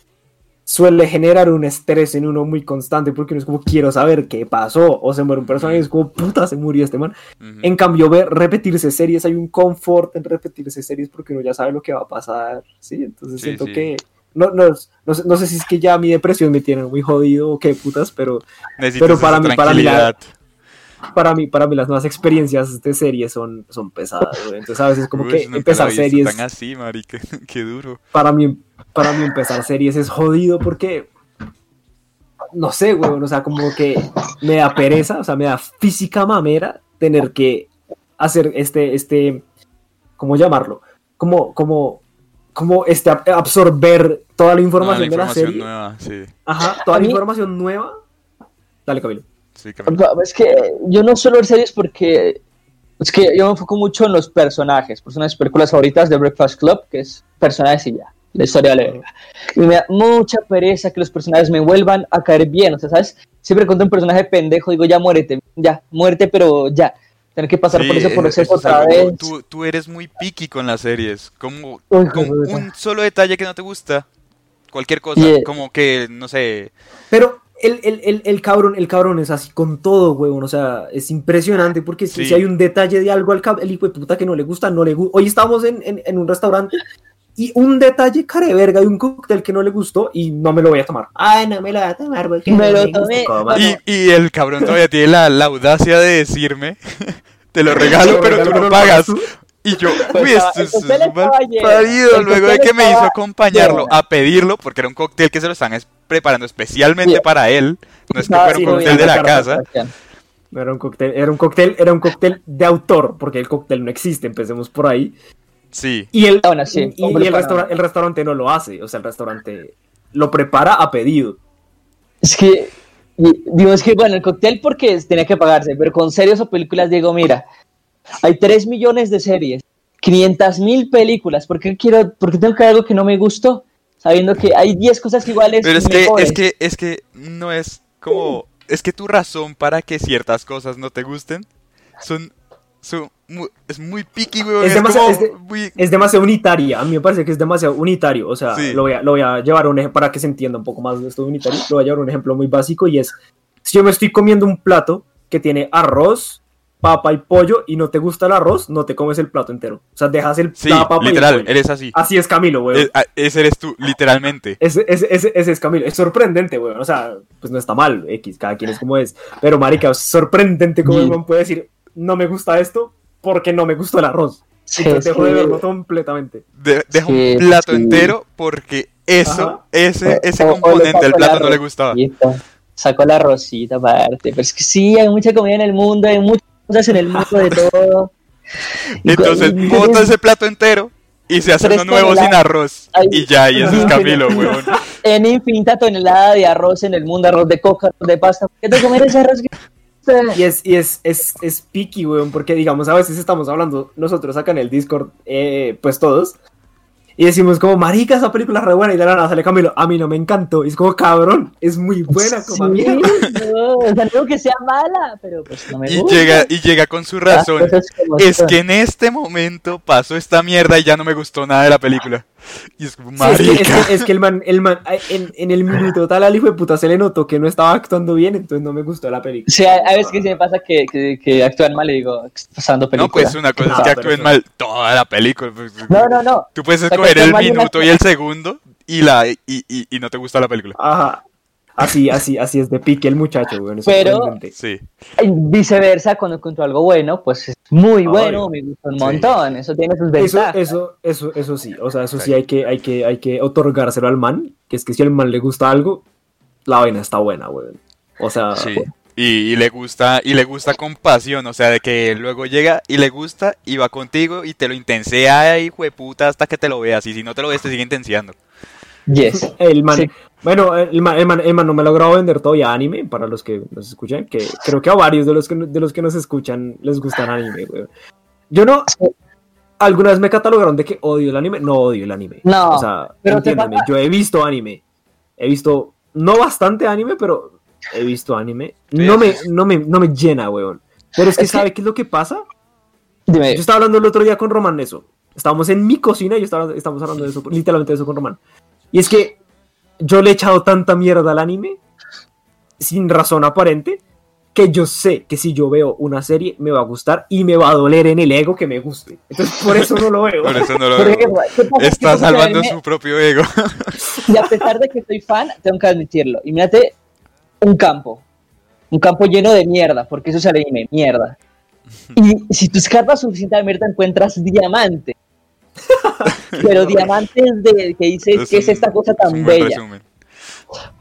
suele generar un estrés en uno muy constante porque uno es como, quiero saber qué pasó, o se muere un personaje, y es como, puta, se murió este man. Ujú. En cambio, ver repetirse series, hay un confort en repetirse series porque uno ya sabe lo que va a pasar, ¿sí? Entonces Sí, siento sí. que... No, no, no, sé, no sé si es que ya mi depresión me tiene muy jodido o qué putas, pero Necesitas pero para mí- para mí la-. Para mí, para mí las nuevas experiencias de series son, son pesadas, güey. Entonces a veces como Uy, que empezar series, tan así, marica. Qué duro. para mí, para mí empezar series es jodido porque... No sé, güey, o sea, como que me da pereza, o sea, me da física mamera tener que hacer este, este, ¿cómo llamarlo? Como, como, como este, ab- absorber toda la información, No, la de la información serie. nueva, sí. Ajá, toda la mí- información nueva. Dale, Camilo. Sí, Camilo. Es que yo no suelo ver series porque es que yo me enfoco mucho en los personajes. Por eso una de mis películas favoritas de Breakfast Club, que es personajes y ya. La historia de la verga. Y me da mucha pereza que los personajes me vuelvan a caer bien. O sea, ¿sabes? Siempre cuando un personaje pendejo digo, ya muérete, ya, muerte, pero ya. Tener que pasar Sí, por ese proceso eso es otra algo- vez. Tú, tú eres muy picky con las series. Como Uy, con un solo detalle que no te gusta. Cualquier cosa. Yeah. Como que, no sé. Pero el, el, el, el cabrón, el cabrón es así con todo, huevón. O sea, es impresionante porque si, Sí. si hay un detalle de algo al el hijo de puta que no le gusta, no le gusta. Hoy estamos en, en, en un restaurante y un detalle care verga de un cóctel que no le gustó y no me lo voy a tomar. Ay, no me lo voy a tomar porque Me lo tomé. Y, y el cabrón todavía tiene la, la audacia de decirme. Te lo regalo, pero tú no pagas. tú. Y yo, Pues, uy, ah, esto es, mal parido. Luego de que me hizo acompañarlo a pedirlo, porque era un cóctel que se lo están es- preparando especialmente Sí. para él. No es que Ah, fuera un cóctel de la casa. No era un cóctel, era un cóctel, era un cóctel de autor, porque el cóctel no existe, empecemos por ahí. Sí. Y el, Bueno, sí, y- el, para- restaura- el restaurante no lo hace, o sea, el restaurante lo prepara a pedido. Es que, digo, es que bueno, el cóctel porque tenía que pagarse, pero con series o películas digo, mira, hay 3 millones de series, 500 mil películas, ¿por qué, quiero, por qué tengo que ver algo que no me gustó? Sabiendo que hay 10 cosas iguales. Pero es que, es que, es que no es como. Es que tu razón para que ciertas cosas no te gusten son. son mu- es muy picky, weón. Es Es, demasiado- es de- muy- Es demasiado unitaria, a mí me parece que es demasiado unitario, o sea, Sí. lo, voy a, lo voy a llevar un ejemplo para que se entienda un poco más de esto unitario, lo voy a llevar un ejemplo muy básico y es, si yo me estoy comiendo un plato que tiene arroz, papa y pollo y no te gusta el arroz, no te comes el plato entero, o sea, dejas el, Sí, la papa y el literal, pollo. eres así. Así es Camilo, güey. Es- a- ese eres tú, literalmente. Ese, ese, ese, ese es Camilo. Es sorprendente, güey. O sea, pues no está mal, X, cada quien es como es. Pero, marica, es sorprendente como Sí. el puede decir, no me gusta esto porque no me gustó el arroz. Sí, Entonces dejo de verlo completamente. De- deja Sí, un plato sí. entero porque eso, Ajá. ese, ese O- o le componente del la plato no le gustaba. Saco la rosita aparte, pero es que sí, hay mucha comida en el mundo, hay muchas cosas en el mundo de todo. Entonces bota ese plato entero y se hace uno nuevo sin arroz. Ay, Y ya, y ese es Camilo, weón. en infinita tonelada de arroz en el mundo, arroz de coca, arroz de pasta. ¿Por qué te comer ese arroz? Y es, y es, es, es picky, weón, porque digamos, a veces estamos hablando nosotros acá en el Discord, eh, pues todos, y decimos como, marica, esa película es re buena, y de la nada sale Camilo, a mí no me encantó, y es como, cabrón, es muy buena, como Sí, mierda. no, o sea, no digo que sea mala, pero pues no me Y gusta. llega, y llega con su razón. Es que en este momento pasó esta mierda y ya no me gustó nada de la película. Y es como, Sí, es, que, es que- es que el man, el man en, en el minuto tal al hijo de puta se le notó que no estaba actuando bien, entonces no me gustó la película. Sí, hay, hay veces que sí me pasa que, que, que actúan mal y digo, "¿Qué está pasando película. No, pues una cosa es Ah, que pero actúen eso- mal toda la película. pues, No, no, no. Tú puedes O sea, escoger el minuto y el segundo y la y, y, y no te gusta la película. Ajá. Así, así, así es de pique el muchacho, güey. es Pero-. Sí. Y Viceversa, cuando encuentro algo bueno, pues es muy Obvio. bueno, me gusta un Sí. montón, eso tiene sus Eso, ventajas. eso, eso, eso sí, o sea, eso sí Sí. hay que, hay que, hay que otorgárselo al man, que es que si al man le gusta algo, la vaina está buena, güey. O sea, Sí. Y, y le gusta, y le gusta con pasión, o sea, de que luego llega y le gusta y va contigo y te lo intensea, hijo de puta, hasta que te lo veas. Y si no te lo ves, te sigue intenseando. Yes. el man, Sí. bueno, el man, el man, el man no me ha logrado vender todavía anime, para los que nos escuchan, que creo que a varios de los que, de los que nos escuchan les gusta el anime, güey. Yo no, alguna vez me catalogaron de que odio el anime, no odio el anime. No, o sea, pero yo he visto anime, he visto, no bastante anime, pero he visto anime. No me, no me, no me llena, weón. Pero es que, Es que- ¿sabe qué es lo que pasa? Dime, Yo estaba hablando el otro día con Román de eso. Estábamos en mi cocina y yo estaba, estamos hablando de eso, literalmente de eso con Román. Y es que yo le he echado tanta mierda al anime, sin razón aparente, que yo sé que si yo veo una serie me va a gustar y me va a doler en el ego que me guste. Entonces por eso no lo veo. Por eso no lo ¿por veo. Está salvando su propio ego. Y a pesar de que soy fan, tengo que admitirlo. Imagínate un campo. Un campo lleno de mierda, porque eso es el anime, mierda. Y si tú escarbas suficiente mierda, encuentras diamante. Pero diamantes de que dices, ¿qué es esta cosa es tan bella? resumen.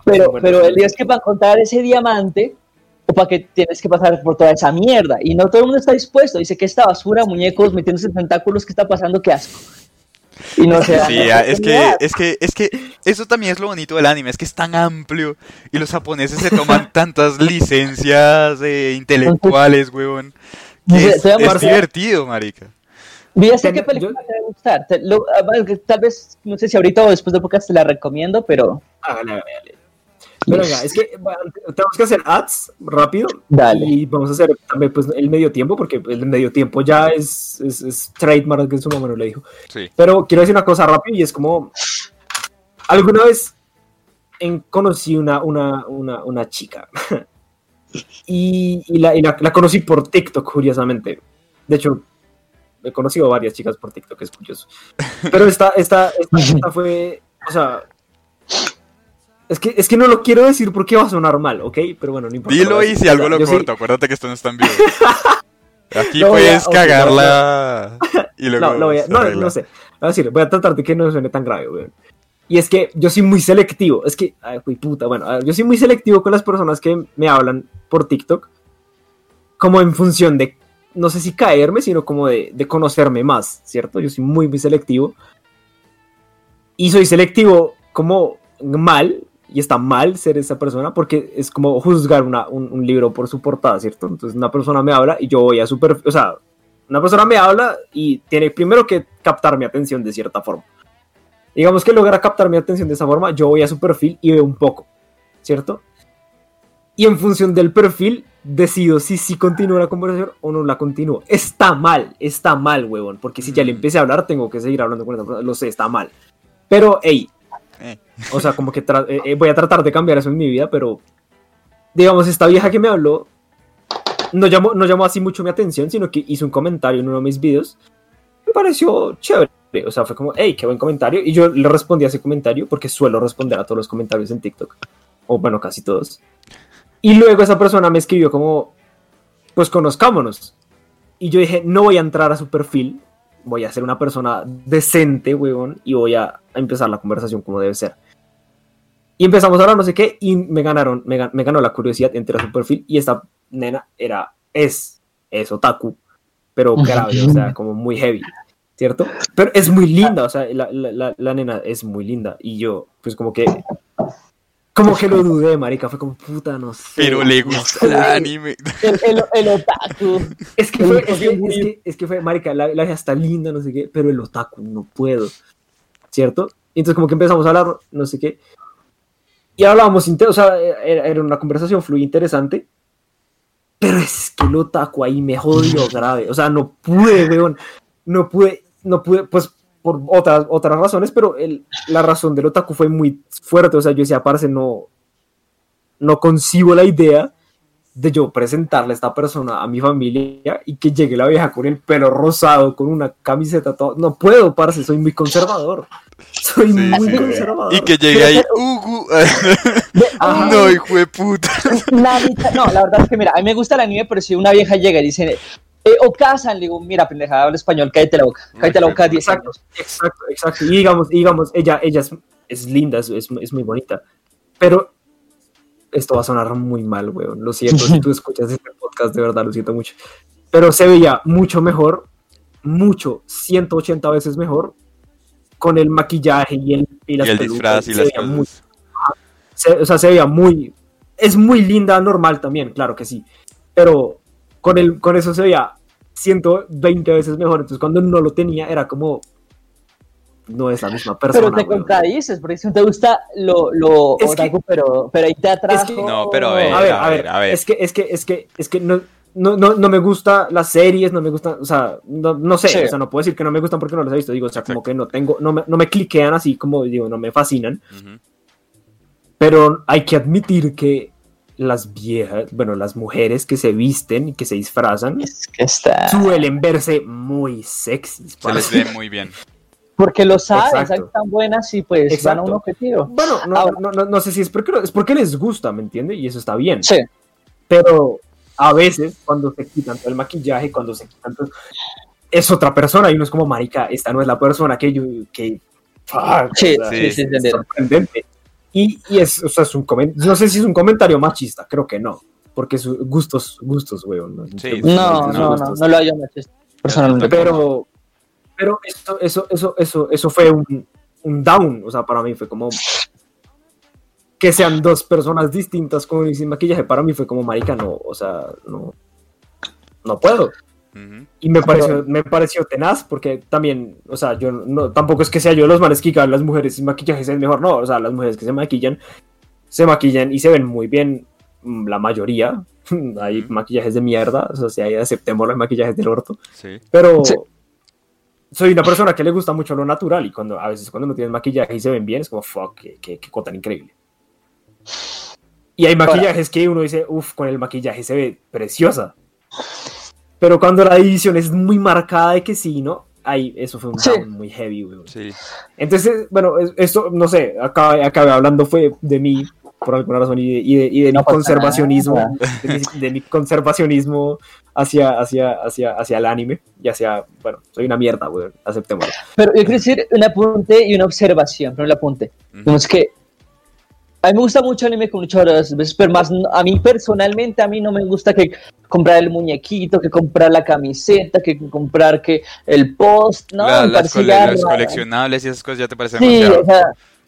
Pero, pero el día es que para encontrar ese diamante, o para que tienes que pasar por toda esa mierda. Y no todo el mundo está dispuesto. Dice que esta basura, muñecos metiéndose en tentáculos, ¿qué está pasando? ¡Qué asco! Y no se Sí, la ah, es que, es que, es que eso también es lo bonito del anime, es que es tan amplio y los japoneses se toman tantas licencias eh, intelectuales, huevón, que es, divertido, marica. Sé Ten- qué película yo- te va a gustar. Te- lo- ah, tal vez, no sé si ahorita o después de podcast te la recomiendo, pero Hágale, hágale, hágale. Pero venga, es que bueno, tenemos que hacer ads rápido. Dale. Y vamos a hacer también pues, el medio tiempo, porque el medio tiempo ya es, es, es trademark que su mamá no le dijo. Sí. Pero quiero decir una cosa rápido y es como. Alguna vez en- conocí una, una, una, una chica. y y, la, y la- la conocí por TikTok, curiosamente. De hecho, he conocido varias chicas por TikTok, es curioso. Pero esta, esta, esta, esta fue. O sea. Es que, es que no lo quiero decir porque va a sonar mal, ¿ok? Pero bueno, no importa. Dilo a y si algo lo yo sí- corto, acuérdate que esto no está en vivo. Aquí a- puedes ok, cagarla y luego No, lo voy a- no, no sé. Voy a decir, voy a tratar de que no suene tan grave, weón. Y es que yo soy muy selectivo. Es que, ay, puta, bueno, a ver, yo soy muy selectivo con las personas que me hablan por TikTok. Como en función de, no sé si caerme, sino como de, de conocerme más, ¿cierto? Yo soy muy, muy selectivo. Y soy selectivo como mal, y está mal ser esa persona, porque es como juzgar una- un, un libro por su portada, ¿cierto? Entonces una persona me habla y yo voy a su perfil, o sea, una persona me habla y tiene primero que captar mi atención de cierta forma. Digamos que logra captar mi atención de esa forma, yo voy a su perfil y veo un poco, ¿cierto? Y en función del perfil decido si sí continúo la conversación o no la continúo. Está mal, está mal, huevón, porque si ya le Mm. empecé a hablar tengo que seguir hablando con esa persona, lo sé, está mal. Pero, hey, Eh. o sea, como que eh, eh, voy a tratar de cambiar eso en mi vida, pero digamos, esta vieja que me habló no llamó, no llamó así mucho mi atención, sino que hizo un comentario en uno de mis videos. Me pareció chévere. O sea, fue como, hey, qué buen comentario. Y yo le respondí a ese comentario porque suelo responder a todos los comentarios en TikTok. O bueno, casi todos. Y luego esa persona me escribió como, pues conozcámonos. Y yo dije, no voy a entrar a su perfil. Voy a ser una persona decente, huevón, y voy a, empezar la conversación como debe ser. Y empezamos a hablar no sé qué, y me ganaron, me, gan- me ganó la curiosidad, entré a su perfil, y esta nena era, es, es otaku, pero grave, o sea, como muy heavy, ¿cierto? Pero es muy linda, o sea, la, la, la, la nena es muy linda, y yo, pues como que, como que lo dudé, marica, fue como, puta, no sé. Pero le gusta el sé". anime. el, el, el otaku. Es que fue, es que, es que, es que fue, marica, la, la está linda, no sé qué, pero el otaku no puedo. ¿cierto? Y entonces como que empezamos a hablar, no sé qué. Y hablábamos, o sea, era, era una conversación fluida interesante. Pero es que el otaku ahí me jodió grave. O sea, no pude, weón. No pude, no pude, pues por otras, otras razones, pero el, la razón del otaku fue muy fuerte. O sea, yo decía, parce, no, no concibo la idea de yo presentarle a esta persona a mi familia y que llegue la vieja con el pelo rosado, con una camiseta, todo. No puedo, parce, soy muy conservador. Soy Sí, muy sí. conservador. Y que llegue ahí, Ugu. Ajá. no, hijo de puta. La no, la verdad es que mira, a mí me gusta el anime, pero si una vieja llega y dice, eh, o casan, le digo, mira, pendeja, habla español, cállate la boca, cállate la boca 10 Exacto, años. exacto, exacto. Y digamos, y digamos ella, ella es, es linda, es, es, muy bonita. Pero esto va a sonar muy mal, weón. Lo siento, si tú escuchas este podcast, de verdad, lo siento mucho. Pero se veía mucho mejor, mucho, 180 veces mejor, con el maquillaje y el, y las Y el pelucas, disfraz y se las veía muy- se- o sea, se veía muy. Es muy linda, normal también, claro que sí. Pero con, el, con eso se veía 120 veces mejor. Entonces, cuando no lo tenía, era como. No es la misma persona. Pero te weón. contradices, porque si no te gusta lo, lo Es que- otaku, pero, pero ahí te atrajo. Es que- No, pero a ver, A ver, a ver, a ver. Es que, es que, es que, es que no. No, no, no me gusta las series, no me gustan, o sea, no, no sé, Sí. o sea, no puedo decir que no me gustan porque no las he visto, digo, o sea, como Exacto. que no tengo, no me, no me cliquean así como, digo, no me fascinan, Ujú. Pero hay que admitir que las viejas, bueno, las mujeres que se visten y que se disfrazan Es que está... suelen verse muy sexys. Se les ve muy bien. Porque lo saben, Exacto. saben que están buenas y pues van a Exacto. un objetivo. Bueno, no, Ahora- no, no, no sé si es porque, es porque les gusta, ¿me entiendes? Y eso está bien. Sí. Pero a veces, cuando se quitan todo el maquillaje, cuando se quitan todo, es otra persona y uno es como, marica, esta no es la persona que yo, que... fuck, Sí, o sea, sí, sí, es entendieron. sorprendente. Y, y es, o sea, es un comen- no sé si es un comentario machista, creo que no, porque sus gustos, gustos, weón. ¿no? Sí. No, no, no, gustos. no lo hallo machista, personalmente. Pero, pero eso, eso, eso, eso, eso fue un, un down, o sea, para mí fue como que sean dos personas distintas con y sin maquillaje, para mí fue como marica, no, o sea, no, no puedo. Y me pareció, me pareció tenaz, porque también, o sea, yo no, tampoco es que sea yo los manes que las mujeres sin maquillaje es mejor, no, o sea, las mujeres que se maquillan, se maquillan y se ven muy bien, mm, la mayoría, hay maquillajes de mierda, o sea, si hay, aceptemos los maquillajes del orto, Sí. pero Sí. soy una persona que le gusta mucho lo natural y cuando a veces cuando no tienes maquillaje y se ven bien es como, fuck, qué, qué, qué cosa tan increíble. Y hay maquillajes que uno dice, uff, con el maquillaje se ve preciosa. Pero cuando la división es muy marcada de que sí, ¿no? Ahí, eso fue un Sí. down muy heavy, weón. Sí. Entonces, bueno, es- esto, no sé, acabé, acabé hablando fue de mí, por alguna razón, y de, y de, y de No mi conservacionismo, de mi, de mi conservacionismo hacia, hacia, hacia, hacia el anime, y hacia, bueno, soy una mierda, weón, aceptémoslo. Pero yo quiero decir un apunte y una observación, pero el apunte. Ujú. Digamos que a mí me gusta mucho el anime con muchas veces, pero más a mí personalmente, a mí no me gusta que comprar el muñequito, que comprar la camiseta, que comprar que el post, no, La- las, cole- ya los raro. coleccionables y esas cosas ya te parecen Sí, demasiado. o sea,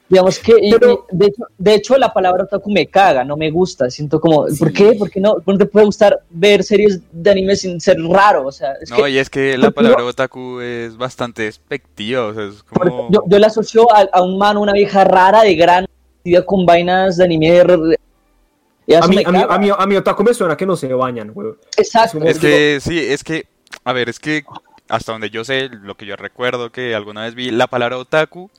digamos que, Pero- de, hecho, de hecho la palabra otaku me caga, no me gusta, siento como, Sí. ¿por qué? ¿Por qué no? ¿Por qué te puede gustar ver series de anime sin ser raro? O sea, es No, que y es que la palabra otaku es bastante despectiva, o sea, es como... yo, yo la asocio a, a un man, una vieja rara de gran vestida con vainas de anime. Y A mí, me a, mí, caga. a, mí, a mí otaku me suena que no se bañan, weón. Exacto. Es que sí, es que, a ver, es que hasta donde yo sé, lo que yo recuerdo que alguna vez vi, la palabra otaku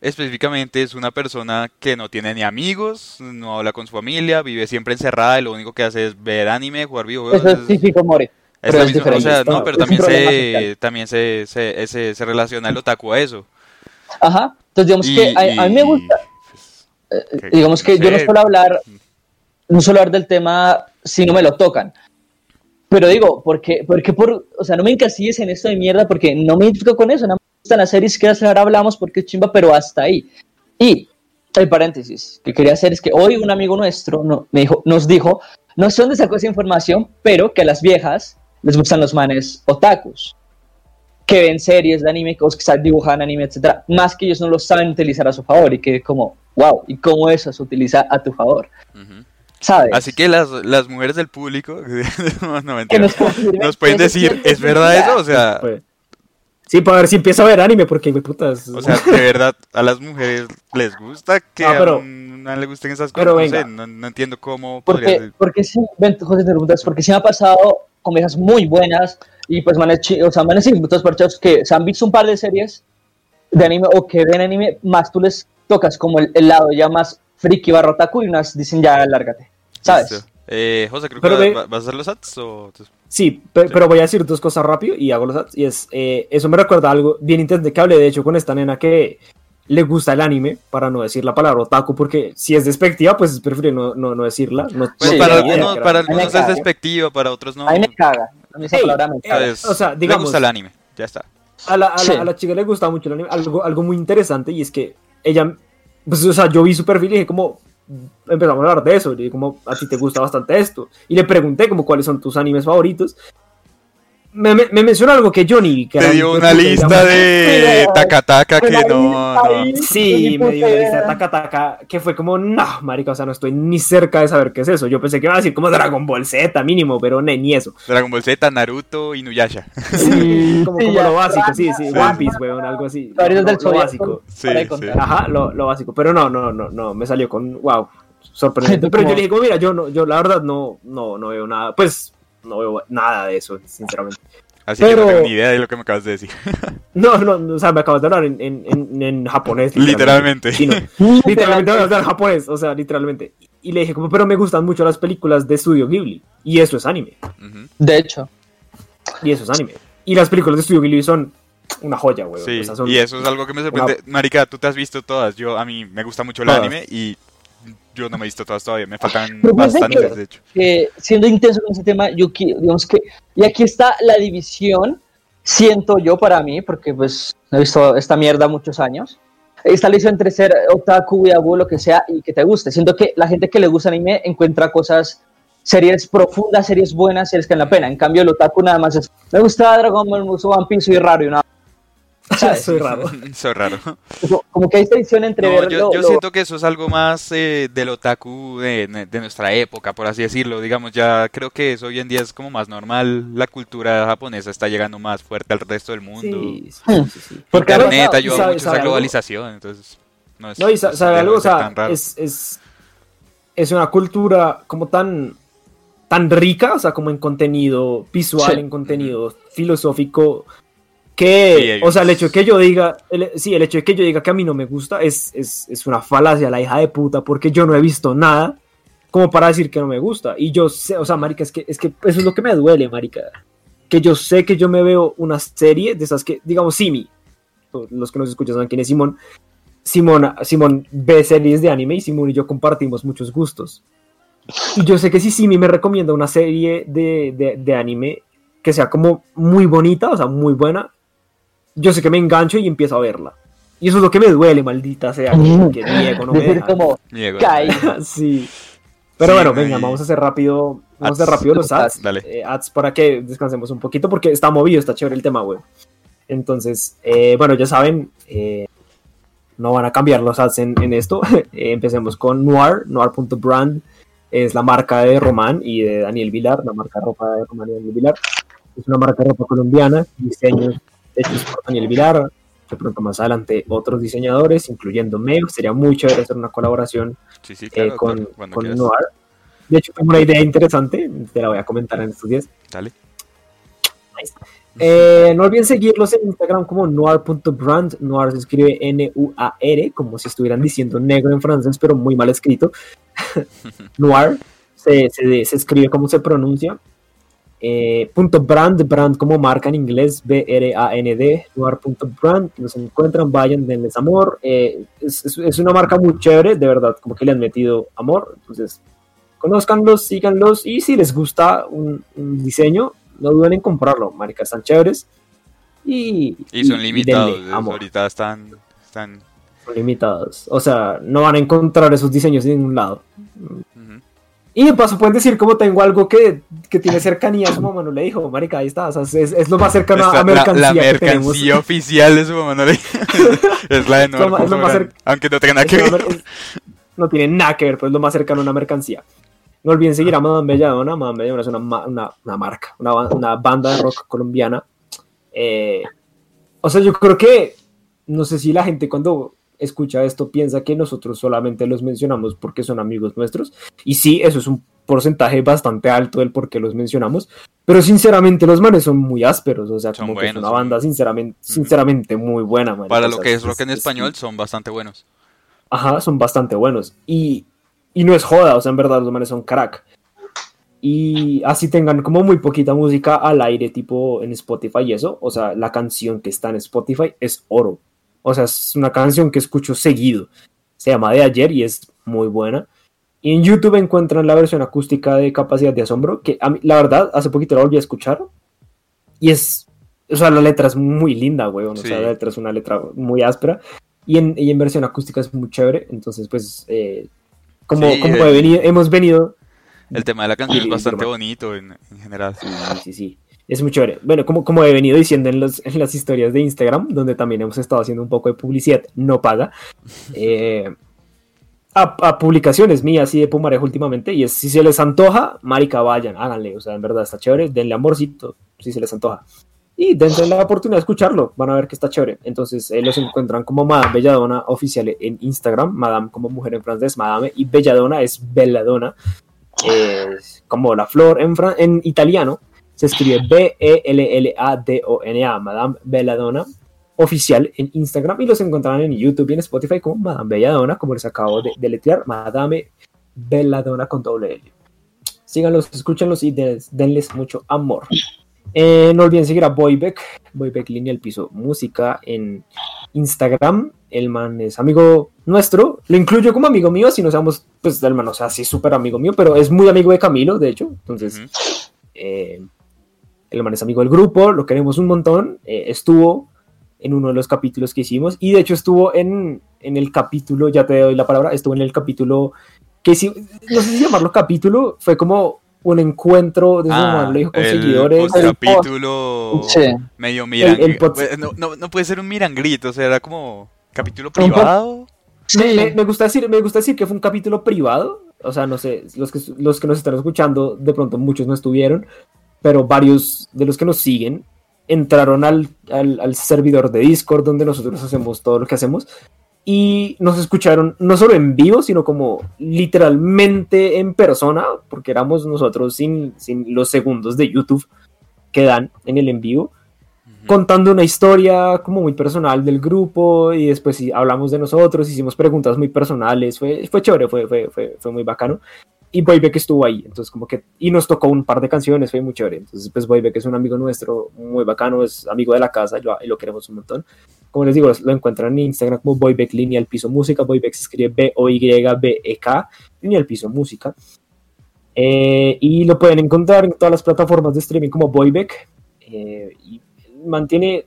específicamente es una persona que no tiene ni amigos, no habla con su familia, vive siempre encerrada y lo único que hace es ver anime, jugar videojuegos. Eso es típico more. es pero es misma- o sea, ¿no? pero también se, también se, se, se, se relaciona el otaku a eso. Ajá. Entonces, digamos Y- que a, a mí me y, gusta, pues, eh, que- digamos que no yo no suelo hablar, no suelo hablar del tema si no me lo tocan. Pero digo, porque, porque por, o sea, no me encasilles en esto de mierda porque no me identifico con eso, no me gustan las series que ahora hablamos porque es chimba, pero hasta ahí. Y el paréntesis que quería hacer es que hoy un amigo nuestro no- me dijo, nos dijo, no sé dónde sacó esa información, pero que a las viejas les gustan los manes otakus, que ven series de anime, que sa- dibujan anime, etcétera, más que ellos no lo saben utilizar a su favor y que como, wow, y cómo eso se utiliza a tu favor, Ujú. ¿Sabes? Así que las, las mujeres del público, no, no, mentira, nos, pueden decir, ¿es verdad eso? O sea, Pues, Sí, para ver si empiezo a ver anime, porque, güey, putas. O sea, de verdad, a las mujeres les gusta que Ah, pero- a le gusten esas cosas. pero no sé, no, no entiendo cómo podría Porque, ser. porque sí, ven, José, te preguntas, porque sí me ha pasado comidas muy buenas y pues manes, o sea, manes y muchos parchados que se han visto un par de series de anime o que ven anime, más tú les tocas como el, el lado ya más friki barra otaku y unas dicen ya lárgate, ¿sabes? Listo. Eh, José, creo Pero que ve- vas a hacer los ads o... Sí, pe- pero voy a decir dos cosas rápido y hago los ads. Y es, eh, eso me recuerda a algo bien interesante que hablé, de hecho, con esta nena que le gusta el anime, para no decir la palabra otaku, porque si es despectiva, pues es preferible no, no, no decirla. No, Pues Sí, para, algunos, para algunos es caga. despectivo, para otros no. A mí me caga, a mí esa palabra me caga. Pues, o sea, le digamos- gusta el anime, ya está. a, la, a, la- Sí. a la chica le gusta mucho el anime. Algo, algo muy interesante y es que ella, pues, o sea, yo vi su perfil y dije como, empezamos a hablar de eso, y como, a ti te gusta bastante esto. Y le pregunté como cuáles son tus animes favoritos. Me, me, me mencionó algo que yo ni vi, que Te dio un una que lista llama- de taca-taca que Pues ahí- no, Sí, me dio una lista de idea. taca taca que fue como, no, marica, o sea, no estoy ni cerca de saber qué es eso. Yo pensé que iba a decir como Dragon Ball Z mínimo, pero ne- ni eso. Dragon Ball Z, Naruto, Inuyasha. Sí, como, Sí, como ya. lo básico, sí, sí, Sí. One Piece, weón, algo así. Lo, del lo Zodiaco. básico. Sí. Ajá, lo, lo básico. Pero no, no, no, no, me salió con, wow, sorprendente. Pero yo como- le digo, mira, yo no, yo la verdad no, no, no veo nada, pues, no veo nada de eso, sinceramente. Así que no tengo ni idea de lo que me acabas de decir. No, no, no, o sea, me acabas de hablar en, en, en, en japonés. Literalmente. Sí, no. Literalmente me hablar japonés, o sea, literalmente. Y le dije, como, pero me gustan mucho las películas de Studio Ghibli. Y eso es anime. De hecho, Y eso es anime. Y las películas de Studio Ghibli son una joya, güey. Sí, o sea, son- y eso es algo que me sorprende. Marica, tú te has visto todas. Yo, a mí me gusta mucho el Todas. anime y yo no me he visto todas todavía. Me faltan Pero pues, bastantes, que- de hecho. que siendo intenso con ese tema, yo digamos que, y aquí está la división, siento yo para mí, porque pues he visto esta mierda muchos años, está división entre ser otaku, weeaboo, lo que sea, y que te guste. Siento que la gente que le gusta anime encuentra cosas, series profundas, series buenas, series que valen la pena. En cambio, el otaku nada más es, me gusta Dragon Ball, me gusta One Piece, soy raro y nada. ¿sabes? Soy raro. Es raro. Como, como que hay división entre No, ver yo, lo- yo lo- siento que eso es algo más eh, del otaku de, de nuestra época, por así decirlo. Digamos, ya creo que eso hoy en día es como más normal. La cultura japonesa está llegando más fuerte al resto del mundo. Sí, sí, sí, sí. Porque Internet ayuda sabe- mucho a esa algo. globalización, entonces no es, No, y sabe algo, o sea, tan raro. es, es, es una cultura como tan, tan rica, o sea, como en contenido visual, Sí. en contenido filosófico, que, Sí, o sea, el hecho de que yo diga, el, sí, el hecho de que yo diga que a mí no me gusta es, es, es una falacia, la hija de puta, porque yo no he visto nada como para decir que no me gusta. Y yo sé, o sea, marica, es que, es que eso es lo que me duele, marica. Que yo sé que yo me veo una serie de esas que, digamos, Simi, los que nos escuchan saben quién es Simón, Simón, Simón ve series de anime y Simón y yo compartimos muchos gustos. Y yo sé que si Simi me recomienda una serie de, de, de anime que sea como muy bonita, o sea, muy buena, yo sé que me engancho y empiezo a verla. Y eso es lo que me duele, maldita sea, que, que Diego no me decir deja. como, Diego, sí. Pero Sí, bueno, no, venga, y- vamos a hacer rápido, vamos a hacer Ads. rápido los ads. Dale. Eh, ads para que descansemos un poquito porque está movido, está chévere el tema, güey. Entonces, eh, bueno, ya saben, eh, no van a cambiar los ads en, en esto. Eh, empecemos con Noir, noir.brand es la marca de Román y de Daniel Vilar, la marca de ropa de Román y Daniel Vilar. Es una marca de ropa colombiana, diseños hechos por Daniel Vilar. De pronto más adelante otros diseñadores, incluyendo Meo. Sería muy chévere hacer una colaboración Sí, sí, eh, con, con. Noir. De hecho, tengo una idea interesante, te la voy a comentar en estos días. Dale. Eh, no olviden seguirlos en Instagram como noir.brand. Noir se escribe N-U-A-R, como si estuvieran diciendo negro en francés, pero muy mal escrito. Noir se, se- se escribe como se pronuncia. Eh, punto brand, brand como marca en inglés, B-R-A-N-D, noir.brand. Los encuentran, vayan, denles amor. Eh, es, es- es una marca muy chévere, de verdad, como que le han metido amor. Entonces, conózcanlos, síganlos y si les gusta un, un diseño, no duden en comprarlo, maricas están chéveres y, Y son y limitados. Ahorita están, están son limitados. O sea, no van a encontrar esos diseños en ningún lado. Y de paso pueden decir como tengo algo que, que tiene cercanía, su mamá no le dijo, marica, ahí está, o sea, es, es lo más cercano a mercancía la, la que tenemos. mercancía oficial de su mamá no le- es la de lo es lo aunque no tenga nada que ver. no tiene nada que ver, pero es lo más cercano a una mercancía. No olviden seguir a Madame Belladonna. Madame Belladonna es una, una, una marca, una banda de rock colombiana. Eh, O sea, yo creo que, no sé si la gente cuando escucha esto piensa que nosotros solamente los mencionamos porque son amigos nuestros. Y sí, eso es un porcentaje bastante alto del por qué los mencionamos. Pero sinceramente los manes son muy ásperos. O sea, Son como que es una banda sinceramente, sinceramente muy buena. marica. Para O lo que es rock en es- español son bastante buenos. Ajá, son bastante buenos. Y, y no es joda, o sea, en verdad los manes son crack. Y así tengan como muy poquita música al aire, tipo en Spotify y eso. O sea, la canción que está en Spotify es oro. O sea, es una canción que escucho seguido. Se llama De Ayer y es muy buena. Y en YouTube encuentran la versión acústica de Capacidad de Asombro, que a mí, la verdad, hace poquito la volví a escuchar. Y es, o sea, la letra es muy linda. O Sí. sea, la letra es una letra muy áspera. Y en, y en versión acústica es muy chévere. Entonces, pues, eh, como, Sí, como venido- hemos venido El tema de la canción es bastante bonito en, en general. Sí, sí, sí. Es muy chévere. Bueno, como, como he venido diciendo en, los- en las historias de Instagram, donde también hemos estado haciendo un poco de publicidad no paga, eh, a, a publicaciones mías y de Pumarejo últimamente, y es si se les antoja, marica, vayan, háganle. O sea, en verdad está chévere, denle amorcito, si se les antoja. Y dense la oportunidad de escucharlo, van a ver que está chévere. Entonces, eh, los encuentran como Madame Belladona oficial en Instagram, Madame como mujer en francés, Madame, y Belladona es Belladona, es como la flor en, en italiano, se escribe B-E-L-L-A-D-O-N-A, Madame Belladonna, oficial en Instagram, y los encontrarán en YouTube y en Spotify como Madame Belladonna, como les acabo de deletrear, Madame Belladonna con doble L. Síganlos, escúchenlos y des- denles mucho amor. Eh, no olviden seguir a Boybeck, Boybeck Línea el Piso Música en Instagram. El man es amigo nuestro, lo incluyo como amigo mío, si no seamos, pues el man, o sea, sí, súper amigo mío, pero es muy amigo de Camilo, de hecho. Entonces, eh, el man es amigo del grupo, lo queremos un montón. eh, estuvo en uno de los capítulos que hicimos y de hecho estuvo en, en el capítulo, ya te doy la palabra, estuvo en el capítulo que sí, no sé si llamarlo capítulo, fue como un encuentro de Ah, lo dijo con el seguidores. el capítulo Sí. medio mirangrito. pod- no, no, no puede ser un mirangrito, o sea, era como capítulo privado. Me, me- me gusta decir, me gusta decir que fue un capítulo privado. O sea, no sé, los que, los que nos están escuchando, de pronto muchos no estuvieron, pero varios de los que nos siguen entraron al, al, al servidor de Discord donde nosotros hacemos todo lo que hacemos y nos escucharon no solo en vivo, sino como literalmente en persona, porque éramos nosotros sin, sin los segundos de YouTube que dan en el en vivo Ujú. contando una historia como muy personal del grupo y después hablamos de nosotros, hicimos preguntas muy personales, fue, fue chévere, fue, fue, fue, fue muy bacano. Y Boybeck estuvo ahí, entonces como que, y nos tocó un par de canciones, fue muy chévere. Entonces pues Boybeck es un amigo nuestro, muy bacano, es amigo de la casa y lo, y lo queremos un montón. Como les digo, lo encuentran en Instagram como Boybeck Línea Piso Música, Boybeck se escribe B-O-Y-B-E-K, Línea Piso Música. Eh, y lo pueden encontrar en todas las plataformas de streaming como Boybeck. eh, y mantiene,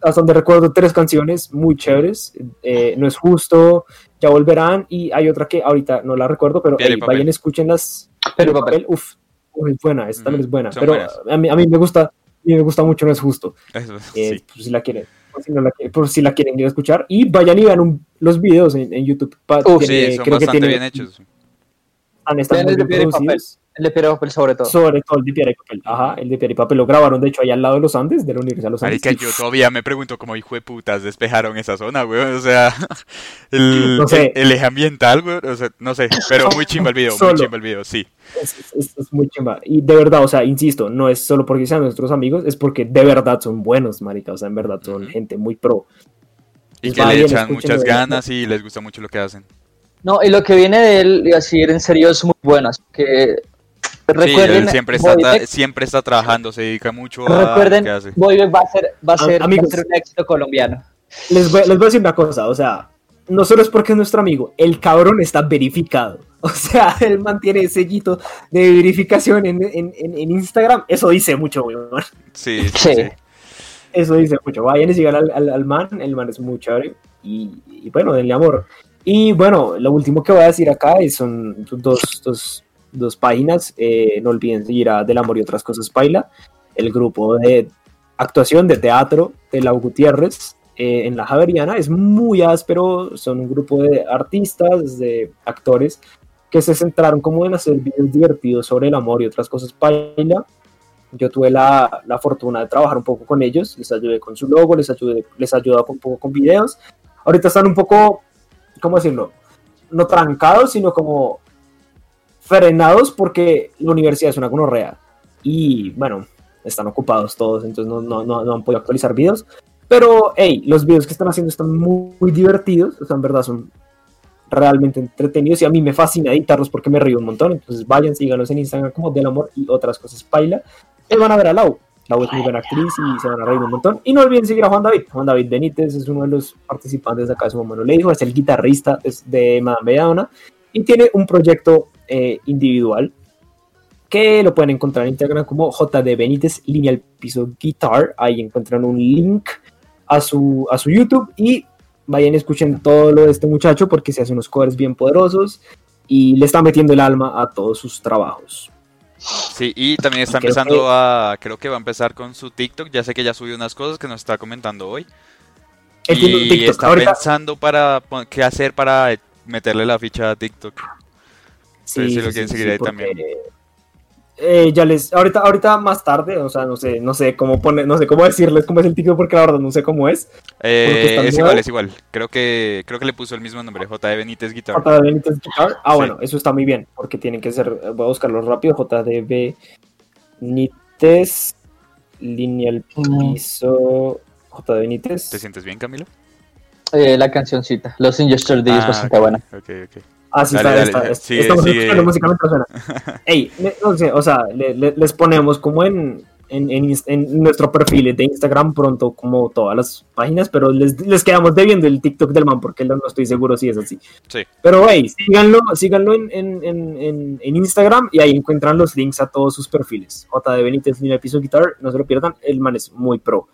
hasta donde recuerdo, tres canciones muy chéveres. eh, no es justo, ya volverán. Y hay otra que ahorita no la recuerdo, pero Piedra y ey, papel. vayan, escúchenlas. Pero papel. Uf, uf, es buena, esta también es buena. Pero a mí, a mí me gusta, a mí me gusta mucho, no es justo. Eso, Eh, sí. por si la quieren. Por si, no la, qui- por si la quieren ir a escuchar. Y vayan y vean un- los videos en, en YouTube. Pa- Uf, tiene- Sí, son creo que bastante tiene- bien hechos. El de bien papel. producidos. El de piedra papel sobre todo. Sobre todo el de piedra y papel. Ajá, el de piedra y papel lo grabaron, de hecho, ahí al lado de los Andes, de la Universidad de los Andes. Marica, yo todavía me pregunto cómo hijo de putas despejaron esa zona, weón. O sea, el, No sé. el, el eje ambiental, weón. O sea, no sé, pero muy chimba el video, muy chimba el video, sí. Es, es- es muy chimba. Y de verdad, o sea, insisto, no es solo porque sean nuestros amigos, es porque de verdad son buenos, marica. O sea, en verdad son gente muy pro. Y Pues que le echan muchas ganas y les gusta mucho lo que hacen. No, y lo que viene de él, y así en serio, es muy bueno. así que Sí, recuerden, él siempre está, Boybeck- siempre está trabajando, se dedica mucho a lo recuerden, que hace. Boybeck va a ser, va a ser, va a amigos. ser un éxito colombiano. Les voy, les voy a decir una cosa, o sea, no solo es porque es nuestro amigo, el cabrón está verificado. O sea, él mantiene ese sellito de verificación en, en- en- en Instagram. Eso dice mucho, weón. Sí, sí, Sí. sí. Eso dice mucho. Vayan y sigan al, al- al man. El man es muy chévere. Y, y bueno, denle amor. Y bueno, lo último que voy a decir acá es- son dos, dos, dos páginas. Eh, no olviden seguir a Del Amor y otras cosas Paila, el grupo de actuación de teatro de Lau Gutiérrez eh, en la Javeriana. Es muy áspero. Son un grupo de artistas, de actores que se centraron como en hacer videos divertidos sobre el amor y otras cosas Paila. yo tuve la, la fortuna de trabajar un poco con ellos, les ayudé con su logo, les ayudé, les ayudé un poco con videos. Ahorita están un poco, ¿cómo decirlo? No trancados, sino como frenados porque la universidad es una gonorrea. Y bueno, están ocupados todos, entonces no, no, no, no han podido actualizar videos. Pero, hey, los videos que están haciendo están muy, muy divertidos, o sea, en verdad son realmente entretenidos y a mí me fascina editarlos porque me río un montón. Entonces vayan, síganos en Instagram como Del Amor y otras cosas paila. Y van a ver a Lau. Lau es muy buena actriz y se van a reír un montón. Y no olviden seguir a Juan David. Juan David Benítez es uno de los participantes de acá su mamá no le dijo, es el guitarrista de Madame Belladonna y tiene un proyecto eh, individual que lo pueden encontrar en Instagram como JD Benítez, línea al piso guitar. Ahí encuentran un link a su, a su YouTube y vayan y escuchen todo lo de este muchacho porque se hace unos covers bien poderosos y le está metiendo el alma a todos sus trabajos. Sí, y también está empezando que- a, creo que va a empezar con su TikTok, ya sé que ya subió unas cosas que nos está comentando hoy. Y TikTok. está Ahorita, pensando para qué hacer para meterle la ficha a TikTok. Sí, si lo sí, quieren sí, seguir sí, ahí porque, también. eh, ya les, ahorita, ahorita más tarde, o sea, no sé, no sé cómo poner, no sé cómo decirles cómo es el TikTok porque la verdad no sé cómo es. Eh, está es nuevo. igual, es igual. Creo que creo que le puso el mismo nombre, JD Benítez Guitar. JD Benítez Guitar. Ah, Sí. bueno, eso está muy bien, porque tienen que ser, voy a buscarlo rápido, JD Benítez, línea al Mm. piso, JD Benítez. ¿Te sientes bien, Camilo? Eh, la cancioncita, Los In Yesterday es Ah, bastante ok, buena. Ok, ok. Ah, sí, Dale, está, dale, está, Sigue, estamos sigue. escuchando suena. Ey, no sé, o sea, le- le- les ponemos como en, en, en en nuestro perfil de Instagram pronto como todas las páginas, pero les, les quedamos debiendo el TikTok del man porque no estoy seguro si es así. Sí. Pero hey, síganlo, síganlo en, en, en, en- en Instagram y ahí encuentran los links a todos sus perfiles. JD Benítez, Línea Piso Guitar, no se lo pierdan, el man es muy pro.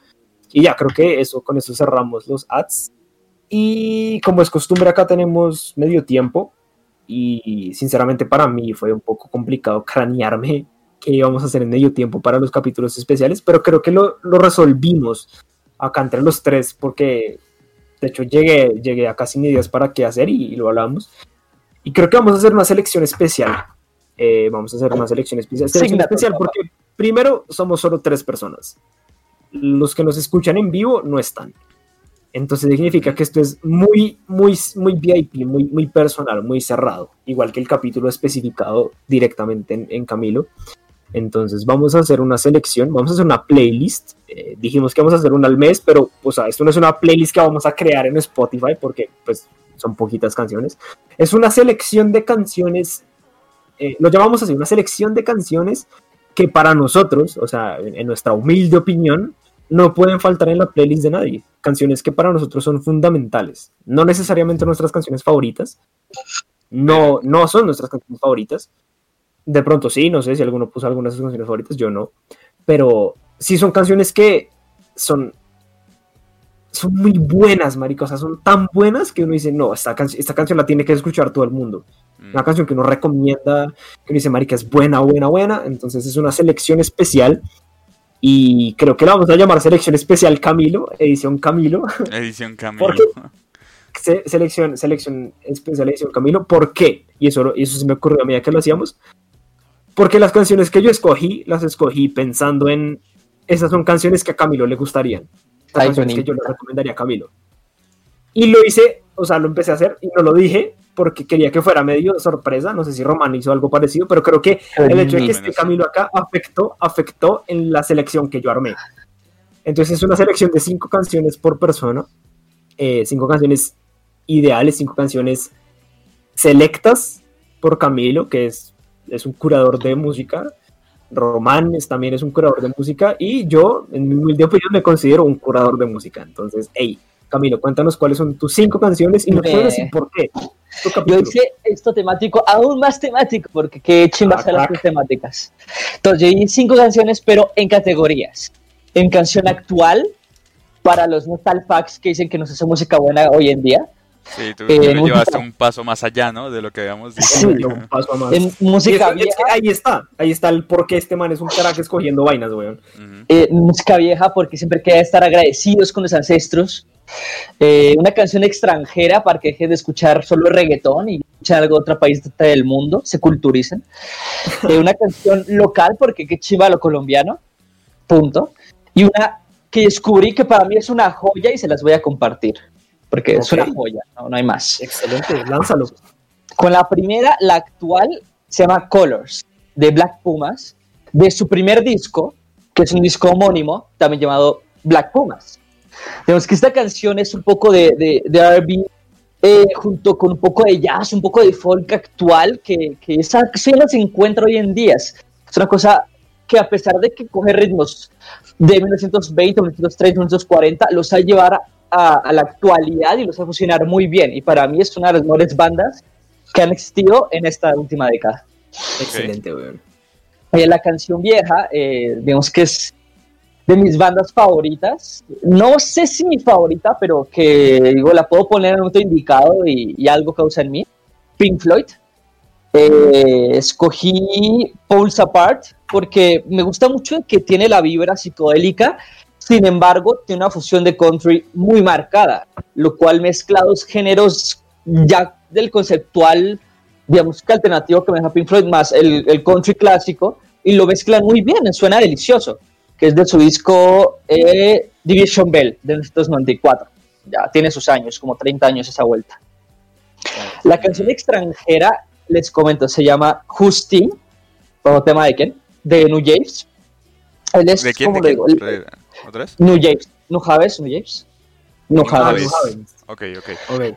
Y ya, creo que eso, con eso cerramos los ads. Y como es costumbre, acá tenemos medio tiempo. Y sinceramente para mí fue un poco complicado cranearme qué íbamos a hacer en medio tiempo para los capítulos especiales, pero creo que lo, lo resolvimos acá entre los tres porque de hecho llegué, llegué acá sin ideas para qué hacer y, y lo hablamos. Y creo que vamos a hacer una selección especial. Eh, vamos a hacer una selección especial. Selección especial porque primero somos solo tres personas. Los que nos escuchan en vivo no están. Entonces significa que esto es muy, muy, muy VIP, muy, muy personal, muy cerrado, igual que el capítulo especificado directamente en, en Camilo. Entonces vamos a hacer una selección, vamos a hacer una playlist. Eh, dijimos que vamos a hacer una al mes, pero o sea, esto no es una playlist que vamos a crear en Spotify porque pues son poquitas canciones. Es una selección de canciones, eh, lo llamamos así, una selección de canciones que para nosotros, o sea, en, en nuestra humilde opinión, no pueden faltar en la playlist de nadie. Canciones que para nosotros son fundamentales. No necesariamente nuestras canciones favoritas. No, no son nuestras canciones favoritas. De pronto sí, no sé si alguno puso algunas de sus canciones favoritas, yo no. Pero sí son canciones que son, son muy buenas, marica. O sea, son tan buenas que uno dice, no, esta, can- esta canción la tiene que escuchar todo el mundo. Mm. Una canción que uno recomienda, que uno dice, marica, es buena, buena, buena. Entonces es una selección especial. Y creo que la vamos a llamar Selección Especial Camilo, edición Camilo. Edición Camilo. ¿Por qué? Se- selección, selección especial edición Camilo. ¿Por qué? Y eso, y eso se me ocurrió a medida que lo hacíamos. Porque las canciones que yo escogí, las escogí pensando en. Esas son canciones que a Camilo le gustarían. Las canciones que yo le recomendaría a Camilo. Y lo hice, o sea, lo empecé a hacer y no lo dije porque quería que fuera medio sorpresa. No sé si Román hizo algo parecido, pero creo que el hecho de que esté. Camilo acá afectó, afectó en la selección que yo armé. Entonces es una selección de cinco canciones por persona, eh, cinco canciones ideales, cinco canciones selectas por Camilo, que es, es un curador de música. Román es- también es un curador de música y yo, en mi humilde opinión, me considero un curador de música. Entonces, hey, Camilo, cuéntanos cuáles son tus cinco canciones y nos puedes decir por qué. Yo hice esto temático, aún más temático, porque qué chimba Ah, las crack. temáticas. Entonces, yo hice cinco canciones, pero en categorías. En canción actual, para los nostalfax que dicen que no se hace música buena hoy en día. Sí, tú, Eh, tú lo llevaste un paso más allá, ¿no? De lo que habíamos dicho. Sí. Yo paso más. En música es que vieja, ahí está, ahí está el por qué este man es un crack escogiendo vainas, weón. Eh, música vieja porque siempre queda estar agradecidos con los ancestros. Eh, una canción extranjera para que dejen de escuchar solo reggaetón y escuchen algo de otro país del mundo, se culturicen. Eh, una canción local porque qué chiva lo colombiano, punto. Y una que descubrí que para mí es una joya y se las voy a compartir, porque es Ok. una joya, no, no hay más. Excelente, lánzalo. Con la primera, la actual, se llama Colors, de Black Pumas, de su primer disco, que es un disco homónimo, también llamado Black Pumas. Digamos que esta canción es un poco de, de, de R&B, eh, junto con un poco de jazz, un poco de folk actual, que, que esa no se encuentra hoy en día. Es es una cosa que a pesar de que coge ritmos de 1920, 1930, 1940, los ha llevar a, a la actualidad y los ha funcionar muy bien. Y para mí es una de las mejores bandas que han existido en esta última década. Excelente, weón. Eh, la canción vieja, eh, digamos que es de mis bandas favoritas. No sé si mi favorita, pero que digo, la puedo poner en el momento indicado y, y algo causa en mí. Pink Floyd. Eh, escogí Pulse Apart porque me gusta mucho que tiene la vibra psicodélica, sin embargo, tiene una fusión de country muy marcada, lo cual mezcla dos géneros ya del conceptual de música alternativo que me deja Pink Floyd más el, el country clásico y lo mezclan muy bien, suena delicioso, que es de su disco eh, Division Bell de 1994. Ya tiene sus años, como 30 años esa vuelta. La canción extranjera, les comento, se llama Justin, como tema de quién? De New James. Él es, ¿De quién? como ¿De quién? digo, ¿Otra vez? New James. ¿No sabes New James? No Javes. Ok, ok. Ok.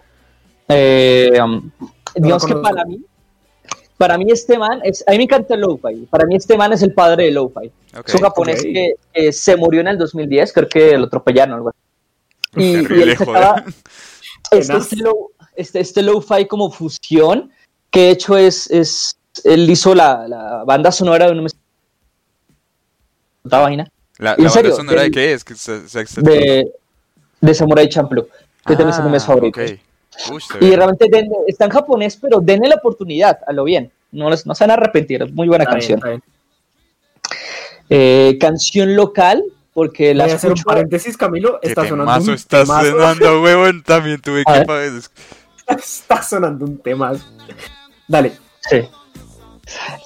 Eh, um, digamos que para mí, para mí este man, es, a mí me encanta el lo-fi. Para mí este man es el padre del lo-fi. es un japonés que, se murió en el 2010, creo que lo atropellaron algo así. Y, y él sacaba este, este, lo- este, este lo-fi como fusión, que de hecho es, es él hizo la, la banda sonora de una otra vaina ¿La, ¿En la banda serio? sonora de qué es? Que se, se- se- de, de Samurai Champloo, que también es uno de mis Ah, favoritos. Uy, Y realmente está en japonés, pero denle la oportunidad, a lo bien. No, les- no se van a arrepentir, es muy buena Está canción. bien. Eh, canción local, porque la Voy a hacer un paréntesis, Camilo. ¿Qué Está sonando temazo un está temazo. sonando, huevón? También tuve A que... ver. Está sonando un tema. Dale. Sí.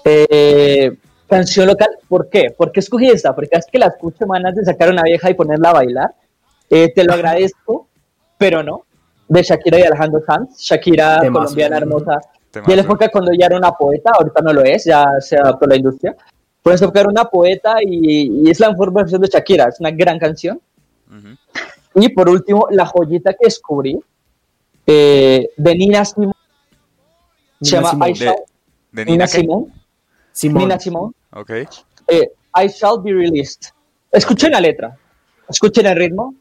Eh, canción local, ¿por qué? ¿Por qué escogí esta? Porque es que la escucho manas de sacar una vieja y ponerla a bailar. Eh, te lo agradezco, pero no. De Shakira y Alejandro Sanz. Shakira, Temazo. colombiana hermosa. Temazo. Y en la época cuando ella era una poeta, ahorita no lo es, ya se adaptó a la industria. Por eso era una poeta y, y es la mejor versión de Shakira, es una gran canción. Ujú. Y por último, la joyita que descubrí eh, de Nina Simone, se llama. De- ¿De Nina Simón. Nina Simone, Ok. eh, I Shall Be Released. Escuchen la letra, escuchen el ritmo,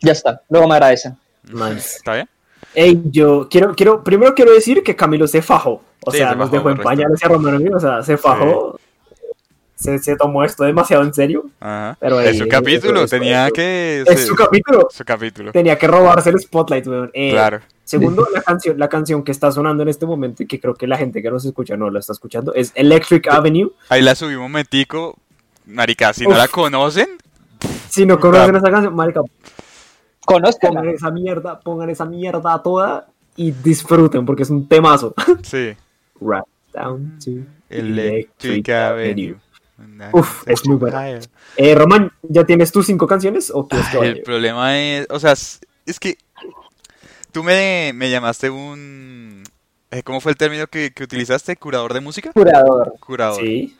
ya está, luego me agradecen. Nice. ¿Está bien? Ey, yo quiero, quiero, primero quiero decir que Camilo se fajó. O Sí, sea, se nos dejó en pañales a Romano y, o sea, se fajó. Se, se tomó esto demasiado en serio. Ajá. Pero es su capítulo, eso- tenía eso- que... Es su capítulo. su capítulo. Tenía que robarse el spotlight, weón. Eh, Claro. Segundo, la canción, la canción que está sonando en este momento y que creo que la gente que nos escucha no la está escuchando es Electric Avenue. Ahí la subí un momentico. Marica, si no la conocen, Si no conocen esa canción, marica, pongan Conózcanla. esa mierda, pongan esa mierda toda y disfruten porque es un temazo. sí. Right down to Electric Avenue. Uf, es muy buena. Eh, Román, ¿ya tienes tus cinco canciones o quieres Ay, el problema es, o sea, es que tú me, me llamaste un... eh, ¿Cómo fue el término que, que utilizaste? ¿Curador de música? Curador. Curador. Sí.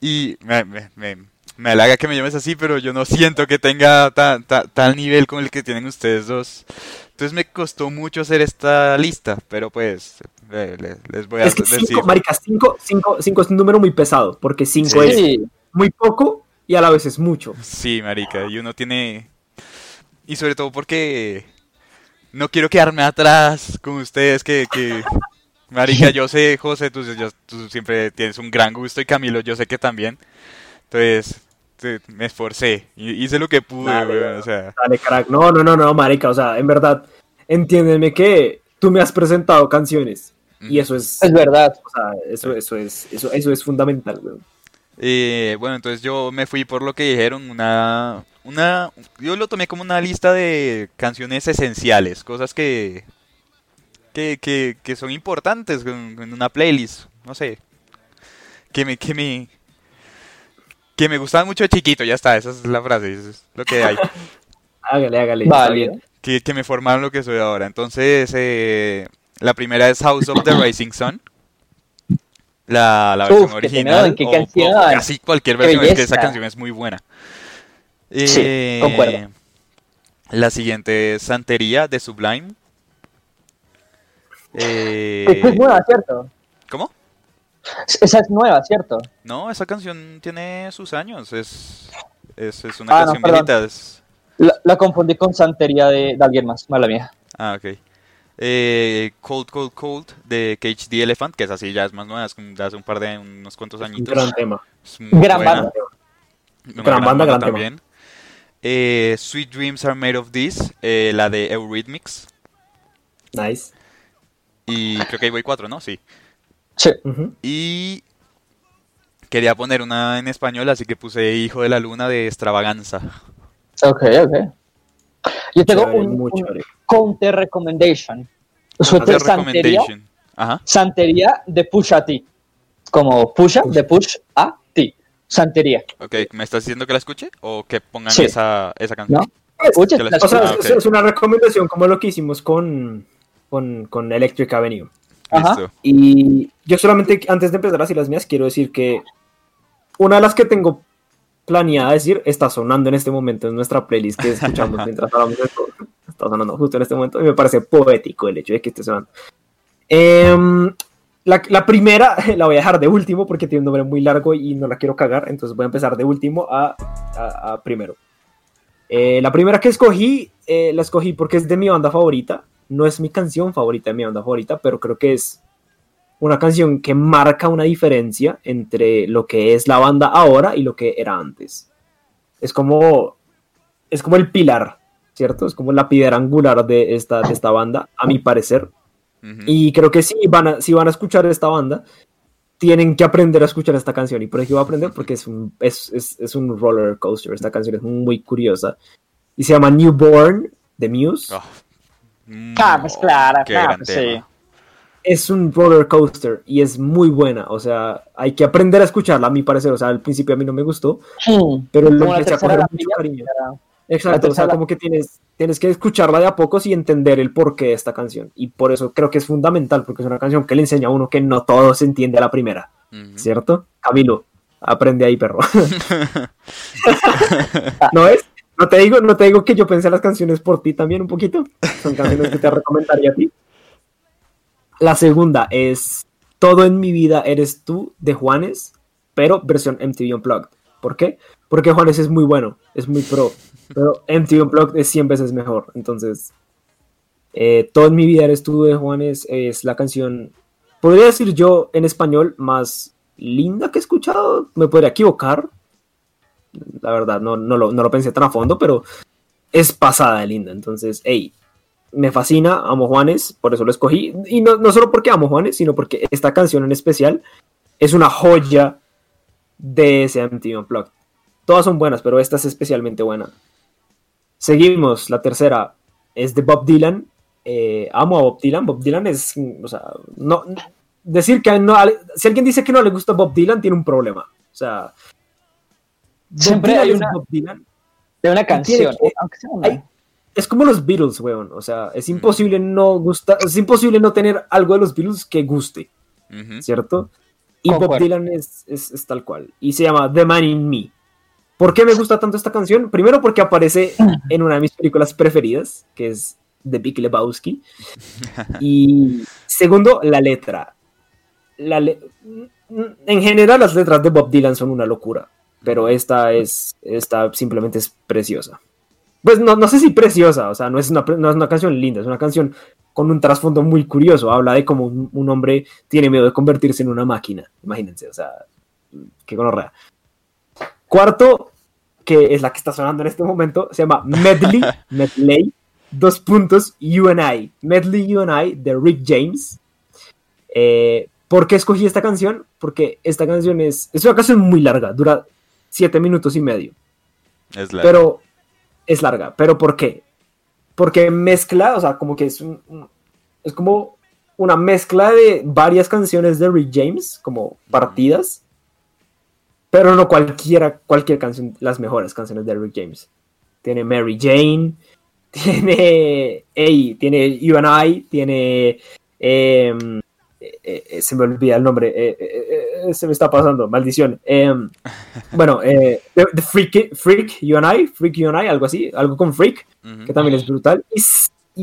Y me, me, me, me halaga que me llames así, pero yo no siento que tenga ta- ta- tal nivel como el que tienen ustedes dos. Entonces me costó mucho hacer esta lista, pero pues le- les voy a Es que decir. cinco, marica, cinco, cinco, cinco es un número muy pesado porque cinco Sí. es muy poco y a la vez es mucho. Sí, marica, y uno tiene... Y sobre todo porque no quiero quedarme atrás con ustedes, que... que... Marica, yo sé, José, tú, yo- tú siempre tienes un gran gusto y Camilo, yo sé que también. Entonces, te- me esforcé y hice lo que pude, Dale, weón, o sea... Dale, crack. No, no, no, no, marica. O sea, en verdad, entiéndeme que tú me has presentado canciones. Y eso es, Es verdad. o sea, eso, eso es, eso, eso es fundamental, weón. Eh, bueno, entonces yo me fui por lo que dijeron, una, una, yo lo tomé como una lista de canciones esenciales, cosas que, que, que, que son importantes en, una playlist, no sé, que me, que me, que me gustaban mucho de chiquito, ya está, esa es la frase, eso es lo que hay, Hágale, hágale. que, que me formaron lo que soy ahora. Entonces, eh, la primera es House of the Rising Sun. La, la Uf, versión qué original. qué o- casi cualquier versión, es que esa canción es muy buena. Sí, Eh, concuerdo. La siguiente es Santería de Sublime. Eh, es nueva, ¿cierto? ¿Cómo? Esa es nueva, ¿cierto? No, esa canción tiene sus años. Es, es, es una Ah, no, canción perdón. viejita. es- La, la confundí con Santería de, de alguien más, mala mía. Ah, ok. Eh, Cold, Cold, Cold de Cage the Elephant, que es así, ya es más nueva, es de hace un par de unos cuantos añitos. gran tema. Es muy Gran buena. banda. Una Gran banda, gran tema. también. Eh, Sweet Dreams Are Made of This, eh, la de Eurythmics. Nice. Y creo que ahí voy cuatro, ¿no? Sí. Sí. Y quería poner una en español, así que puse Hijo de la Luna de Extravaganza. Ok, ok. Yo tengo Chévere, un, muy un. Counter recommendation. Santería. Ajá. Santería de Push a ti. Como Pusha, de Push a ti. Santería. Ok, ¿me estás diciendo que la escuche? ¿O que pongan Sí. esa, esa canción? ¿No? La O sea, Ah, es, es una recomendación como lo que hicimos con, con, con Electric Avenue. Ajá. Y yo solamente, antes de empezar así las mías, quiero decir que una de las que tengo planeada decir está sonando en este momento en nuestra playlist que escuchamos mientras hablamos de esto. Está sonando justo en este momento y me parece poético el hecho de que esté sonando. Em, la, la primera la voy a dejar de último porque tiene un nombre muy largo y no la quiero cagar, entonces voy a empezar de último a, a- a primero. Eh, la primera que escogí, eh, la escogí porque es de mi banda favorita. No es mi canción favorita de mi banda favorita, pero creo que es una canción que marca una diferencia entre lo que es la banda ahora y lo que era antes. Es como, es como el pilar, ¿cierto? Es como la piedra angular de esta, de esta banda, a mi parecer. Y creo que si van, a, si van a escuchar esta banda, tienen que aprender a escuchar esta canción. ¿Y por qué voy a aprender? Porque es un, es, es, es un roller coaster. Esta canción es muy curiosa. Y se llama Newborn de Muse. Oh, mm, Ah, pues claro, gran pues sí. Es un roller coaster y es muy buena. O sea, hay que aprender a escucharla, a mi parecer. O sea, al principio a mí no me gustó, pero lo empecé a coger mucho cariño. era- Exacto, o sea, como que tienes, tienes que escucharla de a pocos y entender el porqué de esta canción. Y por eso creo que es fundamental, porque es una canción que le enseña a uno que no todo se entiende a la primera. ¿Cierto? Camilo, aprende ahí, perro. ¿No es? ¿No te, digo, ¿No te digo que yo pensé las canciones por ti también un poquito? Son canciones que te recomendaría a ti. La segunda es Todo en mi vida eres tú de Juanes, pero versión MTV Unplugged. ¿Por qué? Porque Juanes es muy bueno, es muy pro, pero MTV Unplugged es 100 veces mejor. Entonces, eh, Todo en mi vida eres tú de Juanes es la canción, podría decir yo en español, más linda que he escuchado. Me podría equivocar. La verdad, no, no, lo, no lo pensé tan a fondo, pero es pasada de linda. Entonces, hey, me fascina, amo Juanes, por eso lo escogí. Y no, no solo porque amo Juanes, sino porque esta canción en especial es una joya de ese MTV Unplugged. Todas son buenas, pero esta es especialmente buena. Seguimos, la tercera es de Bob Dylan. Eh, amo a Bob Dylan. Bob Dylan es, o sea, no, decir que no, si alguien dice que no le gusta Bob Dylan, tiene un problema. O sea, Bob Siempre Dylan hay es una- Bob Dylan. De una canción. que- hay- es como los Beatles, weón. O sea, es imposible no gustar, es imposible no tener algo de los Beatles que guste. ¿cierto? Y Bob. Dylan es, es- es tal cual. Y se llama The Man in Me. ¿Por qué me gusta tanto esta canción? Primero porque aparece en una de mis películas preferidas, que es The Big Lebowski. Y segundo, la letra. La le- en general, las letras de Bob Dylan son una locura, pero esta es, esta simplemente es preciosa. Pues no, no sé si preciosa, o sea, no es, una, no es una canción linda, es una canción con un trasfondo muy curioso. Habla de cómo un, un hombre tiene miedo de convertirse en una máquina. Imagínense, o sea, qué gonorrea. Cuarto, que es la que está sonando en este momento, se llama Medley, Medley dos puntos, You and I, Medley You and I de Rick James. Eh, ¿Por qué escogí esta canción? Porque esta canción es, es una canción muy larga, dura siete minutos y medio, Es la... pero es larga. ¿Pero por qué? Porque mezcla, o sea, como que es un, es como una mezcla de varias canciones de Rick James, como partidas, pero no cualquiera, cualquier canción, las mejores canciones de Rick James. Tiene Mary Jane, tiene Ey, tiene You and I, tiene em, eh, se me olvida el nombre, eh, eh, eh, se me está pasando, maldición. Em, bueno, eh, The, The Freak, Freak, You and I, Freak You and I, algo así, algo con Freak, Ujú. que también es brutal. Y,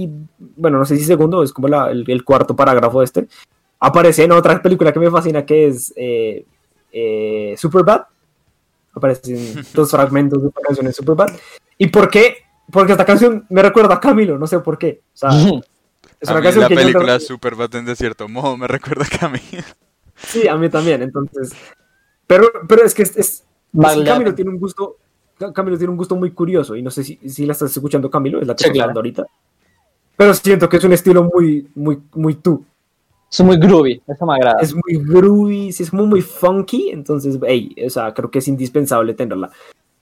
y, bueno, no sé si segundo, es como la- el, el cuarto parágrafo de este. Aparece en otra película que me fascina, que es eh, eh, Superbad. Aparecen dos fragmentos de esta canción en Superbad. ¿Y por qué? Porque esta canción me recuerda a Camilo, no sé por qué. O sea, es A una mí canción la que yo película no- Superbad de cierto modo me recuerda a Camilo. Sí, a mí también, entonces. Pero, pero es que es, es- Vale. es que Camilo tiene un gusto. Camilo tiene un gusto muy curioso. Y no sé si, si la estás escuchando, Camilo, es la que Sí, está claro. hablando ahorita. Pero siento que es un estilo muy, muy, muy tú. Es muy groovy, eso me agrada. Es muy groovy, sí, es muy, muy funky. Entonces, hey, o sea, creo que es indispensable tenerla.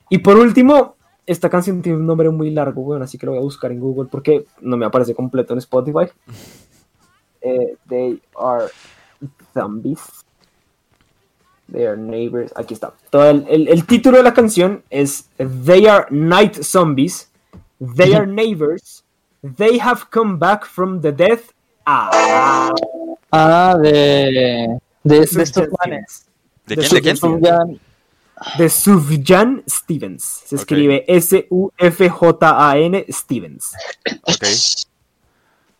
Y por último, esta canción tiene un nombre muy largo, bueno, así que lo voy a buscar en Google porque no me aparece completo en Spotify. Eh, they are zombies. They are neighbors. Aquí está. Todo el, el- el título de la canción es They are night zombies. They are neighbors. They have come back from the death. Ah, Ah, de, de, de estos planes. ¿De De quién? ¿De quién? De Sufjan Stevens. Se escribe S-U-F-J-A-N Stevens. Ok.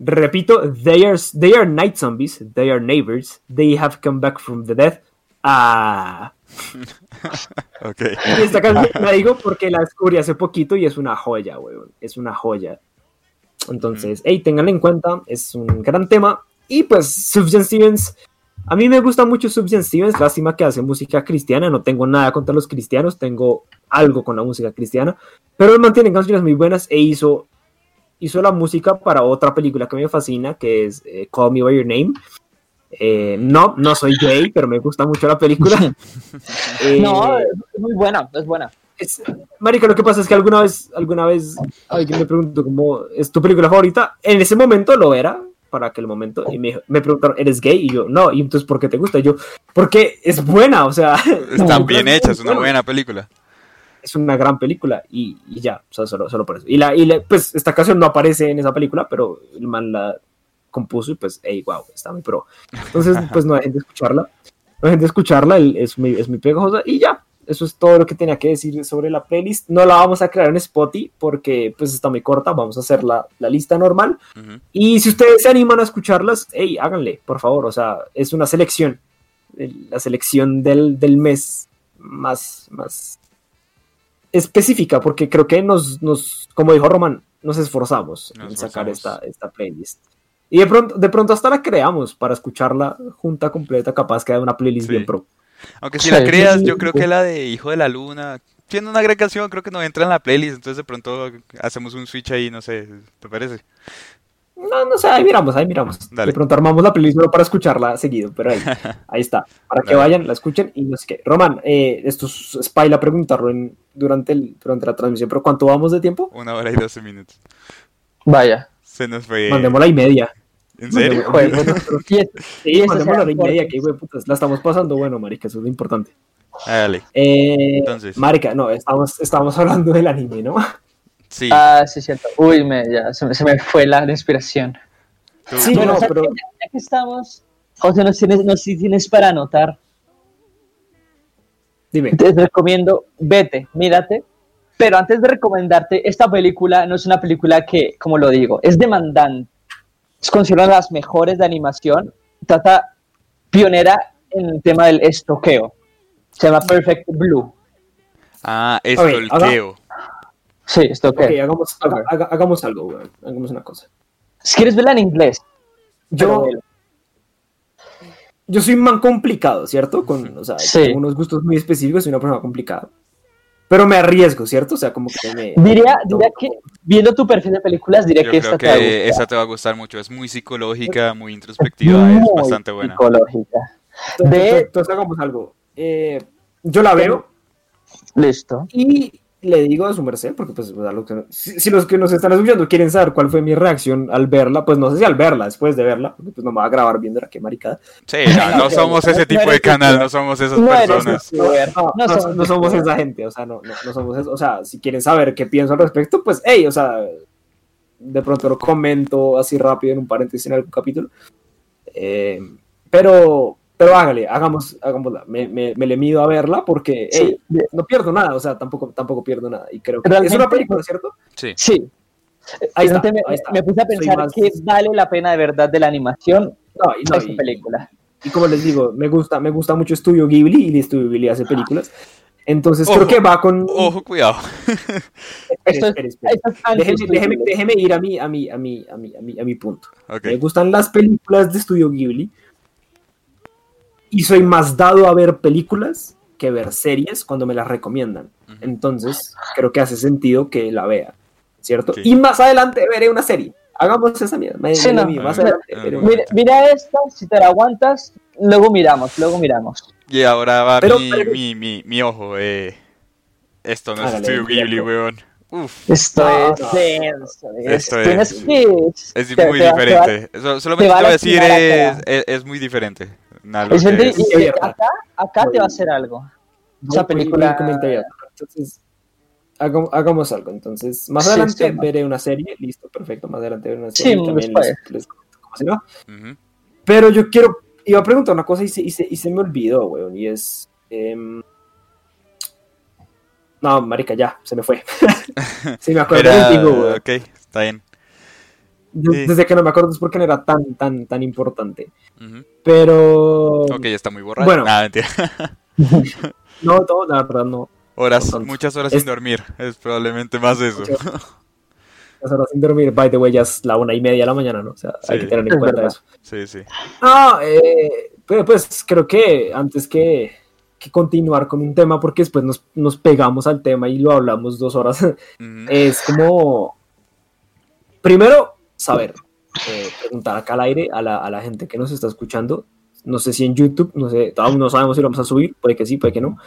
Repito, they are, they are night zombies, they are neighbors, they have come back from the death. Ah. Ok. Y esta canción la digo porque la descubrí hace poquito y es una joya, weón. Es una joya. Entonces, hey, ténganla en cuenta, es un gran tema. Y pues, Sufjan Stevens, a mí me gusta mucho Sufjan Stevens, lástima que hace música cristiana, no tengo nada contra los cristianos, tengo algo con la música cristiana, pero él mantiene canciones muy buenas e hizo, hizo la música para otra película que me fascina, que es eh, Call Me By Your Name. Eh, no, no soy gay, pero me gusta mucho la película. Eh, No, es muy buena, es buena. es- marica, lo que pasa es que alguna vez, alguna vez alguien me preguntó cómo es tu película favorita. En ese momento lo era, para aquel momento, y me, me preguntaron, ¿eres gay? Y yo, no, y entonces, ¿por qué te gusta? Y yo, porque es buena, o sea, Está bien hecha, es una buena. película. Es una gran película, y, y ya, o sea, solo, solo por eso. Y, la, y la- pues esta canción no aparece en esa película, pero el man la compuso y pues, hey, wow, está muy pro. Entonces, pues no dejen de escucharla, no dejen de escucharla, es muy, es muy pegajosa, y ya, eso es todo lo que tenía que decir sobre la playlist. No la vamos a crear en Spotify porque pues está muy corta, vamos a hacer la, la lista normal. Y si ustedes se animan a escucharlas, hey, háganle, por favor, o sea, es una selección, el- la selección del, del mes más, más específica, porque creo que nos, nos, como dijo Roman, nos esforzamos Nos en sacar esta, esta playlist. Y de pronto, de pronto hasta la creamos para escucharla junta completa, capaz que haya una playlist Sí. bien pro. Aunque si Sí, la creas, sí, yo creo que la de Hijo de la Luna tiene una gran canción, creo que no entra en la playlist, entonces de pronto hacemos un switch ahí, no sé, ¿te parece? No, no sé, ahí miramos, ahí miramos. Dale. De pronto armamos la playlist solo para escucharla seguido, pero ahí, ahí está. Para que Dale. vayan, la escuchen y no sé qué. Roman, eh, esto es Spyla preguntarlo en, durante, el, durante la transmisión, pero ¿cuánto vamos de tiempo? Una hora y doce minutos. Vaya. Se nos fue. Mandémosla y media. ¿En serio? Joder, bueno, y es- Sí, Y eso hora y media, que de putas. La estamos pasando bueno, marica, eso es lo importante. Ah, dale. Eh, Entonces. Marica, no, estamos, estamos hablando del anime, ¿no? Sí. Ah, sí, cierto. Uy, me, ya, se, me, se me fue la inspiración. tú- sí, bueno, no, ¿sabes pero- ya, ya que estamos, José, nos tienes, nos sí tienes para anotar. Dime. Te recomiendo, vete, mírate. Pero antes de recomendarte, esta película no es una película que, como lo digo, es demandante. Es considerada las mejores de animación. Trata pionera en el tema del estoqueo. Se llama Perfect Blue. Ah, haga- estolqueo. Sí, estoqueo. Ok, hagamos, haga- haga- hagamos algo, weón. Hagamos una cosa. Si quieres verla en inglés, Yo, yo soy un man complicado, ¿cierto? Con, o sea, Sí. tengo unos gustos muy específicos, soy una persona complicada. Pero me arriesgo, ¿cierto? O sea, como que me... Diría, diría que, viendo tu perfil de películas, diría Yo que creo esta te va a gustar. esa te va a gustar mucho. Es muy psicológica, muy introspectiva, es Muy bastante buena. psicológica. Entonces, de- entonces hagamos algo. Eh, yo la veo Listo. y le digo a su merced, porque pues, lo que- si, si los que nos están escuchando quieren saber cuál fue mi reacción al verla, pues no sé si al verla, después de verla, porque pues no me va a grabar viéndola, qué maricada. Sí, no, no somos ese tipo de canal, no somos esas personas. No, No no, somos no somos youtuber. esa gente, o sea, no, no, no somos eso. O sea, si quieren saber qué pienso al respecto, pues, hey, o sea, de pronto lo comento así rápido en un paréntesis en algún capítulo. Eh, pero, pero hágale, hagamos, hagámosla. Me, me, me le mido a verla porque, hey, Sí, no pierdo nada, o sea, tampoco, tampoco pierdo nada. Y creo que Realmente- es una película, ¿cierto? Sí. sí. Ahí está, me, ahí está. me puse a pensar más- que vale la pena de verdad de la animación No, y, no, esta y- película. y como les digo, me gusta, me gusta mucho Estudio Ghibli y Estudio Ghibli hace películas. Entonces Ojo, creo que va con... Ojo, cuidado. Esto es- esto es Déjeme, de- déjeme, déjeme ir a mi, a mi, a mi, a mi, a mi, a mi punto. Ok. Me gustan las películas de Estudio Ghibli y soy más dado a ver películas que ver series cuando me las recomiendan. Entonces, creo que hace sentido que la vea, ¿cierto? Sí. Y más adelante veré una serie. Hagamos esa mierda. me- Sí, me- no. me- más Ah, adelante Mira, mira esta, si te la aguantas, luego miramos, luego miramos. Y ahora va Pero- mi, pero- mi, mi, mi ojo. Eh. Esto no es Studio Ghibli, weón. Uf, Esto No, es denso. Esto es- es muy te va- te va- diferente. So- solamente te va te a voy a decir, es muy diferente. Es gente- es. y- Sí, acá, acá te va a hacer algo. Voy- Esa película-. Entonces, hagamos, hagamos algo. Entonces, más Sí, adelante sí, no. veré una serie. Listo, perfecto. Más adelante veré una Sí, serie. y también les, les comento cómo se va. Ujú. Pero yo quiero, iba a preguntar una cosa y se, y se, y se me olvidó, weón, y es... em, no, marica, ya, se me fue. sí, me acuerdo Era, digo, ok, está bien. Sí. Desde que no me acuerdo es porque no era tan, tan, tan importante. Ujú. Pero... Ok, está muy borracho. Bueno. Nada, mentira. No, no, la verdad no. Horas, muchas horas Es- sin dormir. Es probablemente más eso. Muchas- Las horas sin dormir, by the way, ya es la una y media de la mañana, ¿no? O sea, hay que tener en cuenta eso. Sí, sí. No, eh, pues, pues creo que antes que, que continuar con un tema, porque después nos, nos pegamos al tema y lo hablamos dos horas, es como, primero, saber, eh, preguntar acá al aire a la, a la gente que nos está escuchando, no sé si en YouTube, no sé, aún no sabemos si lo vamos a subir, puede que sí, puede que no,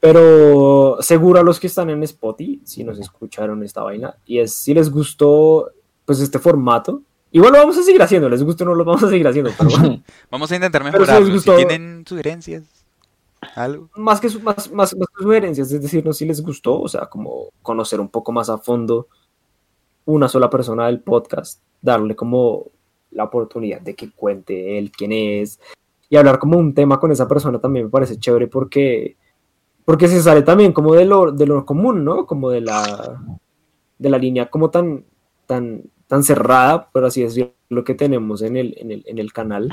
pero seguro a los que están en Spotify, si nos escucharon esta vaina, y es si les gustó, pues este formato, igual lo vamos a seguir haciendo, les gusta o no lo vamos a seguir haciendo, pero bueno. Vamos a intentar Pero si. Si, tienen sugerencias, algo. más que, más, más, más que sugerencias, es decir, no si les gustó, o sea, como conocer un poco más a fondo una sola persona del podcast, darle como la oportunidad de que cuente él quién es y hablar como un tema con esa persona también me parece chévere porque porque se sale también como de lo, de lo común, ¿no? Como de la de la línea como tan tan tan cerrada, por así decirlo, lo que tenemos en el, en el, en el canal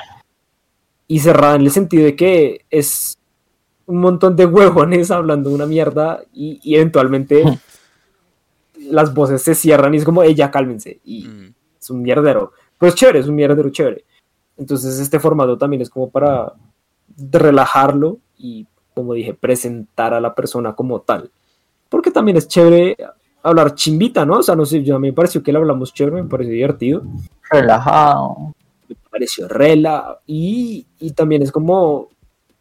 y cerrada en el sentido de que es un montón de huevones hablando una mierda y eventualmente las voces se cierran y es como, ella cálmense. Y Mm. es un mierdero. Pues chévere, es un mierdero chévere. Entonces este formato también es como para relajarlo y, como dije, presentar a la persona como tal. Porque también es chévere hablar chimbita, ¿no? O sea, no sé, yo a mí me pareció que le hablamos chévere, me pareció divertido Relajado. me pareció rela y, y también es como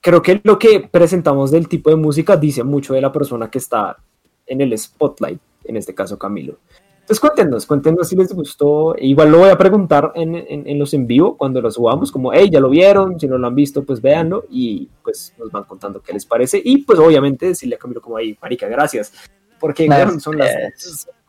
creo que lo que presentamos del tipo de música dice mucho de la persona que está en el spotlight, en este caso Camilo. Entonces cuéntenos, cuéntenos si les gustó. E Igual lo voy a preguntar en, en- en los en vivo cuando los subamos, como, hey, ya lo vieron, si no lo han visto, pues véanlo y pues nos van contando qué les parece. Y pues obviamente decirle a Camilo como, hey, marica, gracias. Porque son las...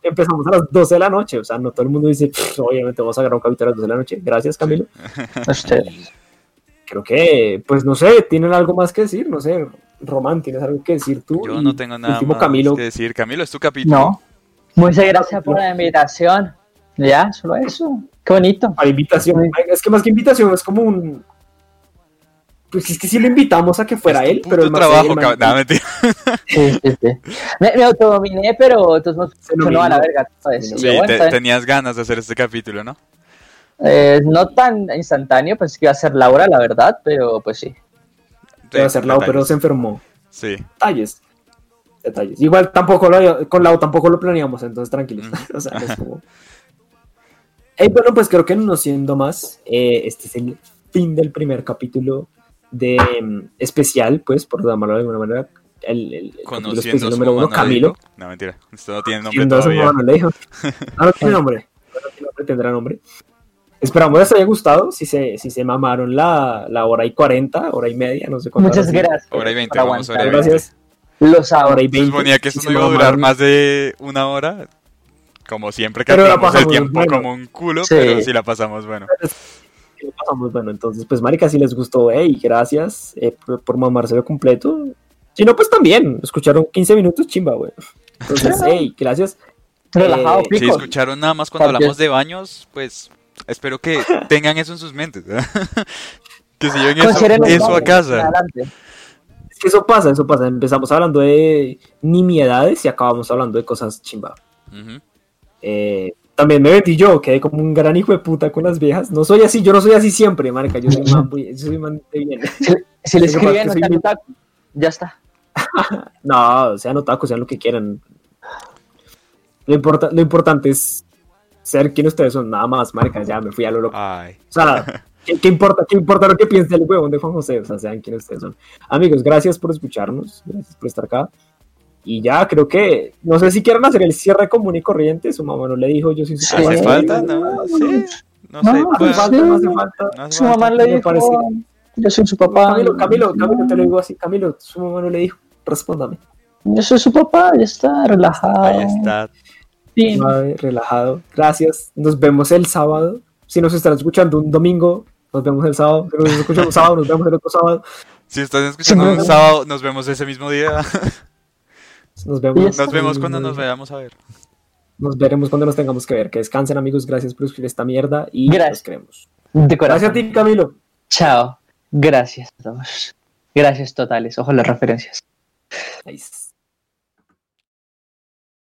Empezamos a las 12 de la noche, o sea, no todo el mundo dice, "Pff, obviamente vamos a grabar un capítulo a las 12 de la noche. Gracias, Camilo creo que, pues no sé, tienen algo más que decir, no sé, Román, ¿tienes algo que decir tú? Yo Y no tengo nada último, más Camilo, que decir. Camilo, es tu capítulo. No. Muchas gracias por la invitación. Ya, solo eso. Qué bonito. para invitación, es que más que invitación es como un... Pues es que sí lo invitamos a que fuera él, pero el trabajo, man- mentira. Sí, sí, sí. Me, me autodominé, pero entonces Se no, a la verga. Sí, bueno, tenías ganas de hacer este capítulo, ¿no? Eh, no tan instantáneo, pensé que iba a ser Laura, la verdad, pero pues sí. Debe ser Lau, detalles. pero se enfermó. Sí. Detalles. Detalles. Igual tampoco lo, con Lau tampoco lo planeamos, entonces tranquilos. O sea, es como... Eh, bueno, pues creo que no siendo más, eh, este es el fin del primer capítulo de mm, especial, pues, por llamarlo de alguna manera. El, el- el especial su número uno, Camilo. No, mentira. Esto no tiene nombre todavía. mamá, no le dijo. No tiene nombre. No tendrá nombre. Esperamos les haya gustado. Si se, si se mamaron la, la hora y cuarenta, hora y media, no sé cuánto. Muchas gracias. Hora y 20, por vamos, hora y aguantar. 20. Gracias. Los Hora ahora y Se veinte. suponía que esto no iba a durar más de una hora. Como siempre que Pero la hacemos el pasamos tiempo bueno. como un culo, Sí. pero sí la pasamos bueno. Lo pasamos, bueno, entonces, pues, marica, si les gustó, hey, gracias eh, por, por mamárselo completo. Si no, pues también, escucharon 15 minutos, chimba, güey. Entonces, hey, gracias. Relajado, Eh, Si escucharon nada más cuando hablamos de baños, pues espero que tengan eso en sus mentes. que se lleven eso, eso a casa. adelante. Eso pasa, eso pasa. Empezamos hablando de nimiedades y acabamos hablando de cosas chimba. Eh, también me vendí yo, quedé como un gran hijo de puta con las viejas. No soy así, yo no soy así siempre, marica. Yo soy man, muy- yo soy man de bien. Si le Lo que pasa escriben, es no que sean soy- otaku. Ya está. No, sean otaku, sean lo que quieran. Lo, importa, lo importante es ser quien ustedes son, nada más, marica. Ya me fui a lo loco. Ay, O sea, ¿qué, qué importa, ¿qué importa lo que piense el huevón de Juan José? O sea, sean quienes ustedes son. Amigos, gracias por escucharnos, gracias por estar acá. Y ya creo que, no sé si quieren hacer el cierre común y corriente. Su mamá no le dijo, yo soy su Sí. ¿hace falta? No, sí. No sé, No hace falta, no hace falta. no hace Su mamá falta. le dijo, parece. yo soy su papá. Camilo, Camilo, Camilo, te lo digo así. Camilo, su mamá no le dijo, respóndame. Yo soy su papá, ya está, relajado. Ahí está. Bien. Suave, relajado. Gracias. Nos vemos el sábado. Si nos están escuchando un domingo, nos vemos el sábado. Si nos escuchan un sábado, nos vemos el otro sábado. Si estás escuchando no. sábado, nos vemos ese mismo día. Nos vemos. Nos vemos cuando nos veamos a ver. Nos veremos cuando nos tengamos que ver. Que descansen, amigos. Gracias por escribir esta mierda y Gracias. nos queremos. De corazón. Gracias a ti, Camilo. Chao. Gracias a todos. Gracias totales. Ojo las referencias. Nice.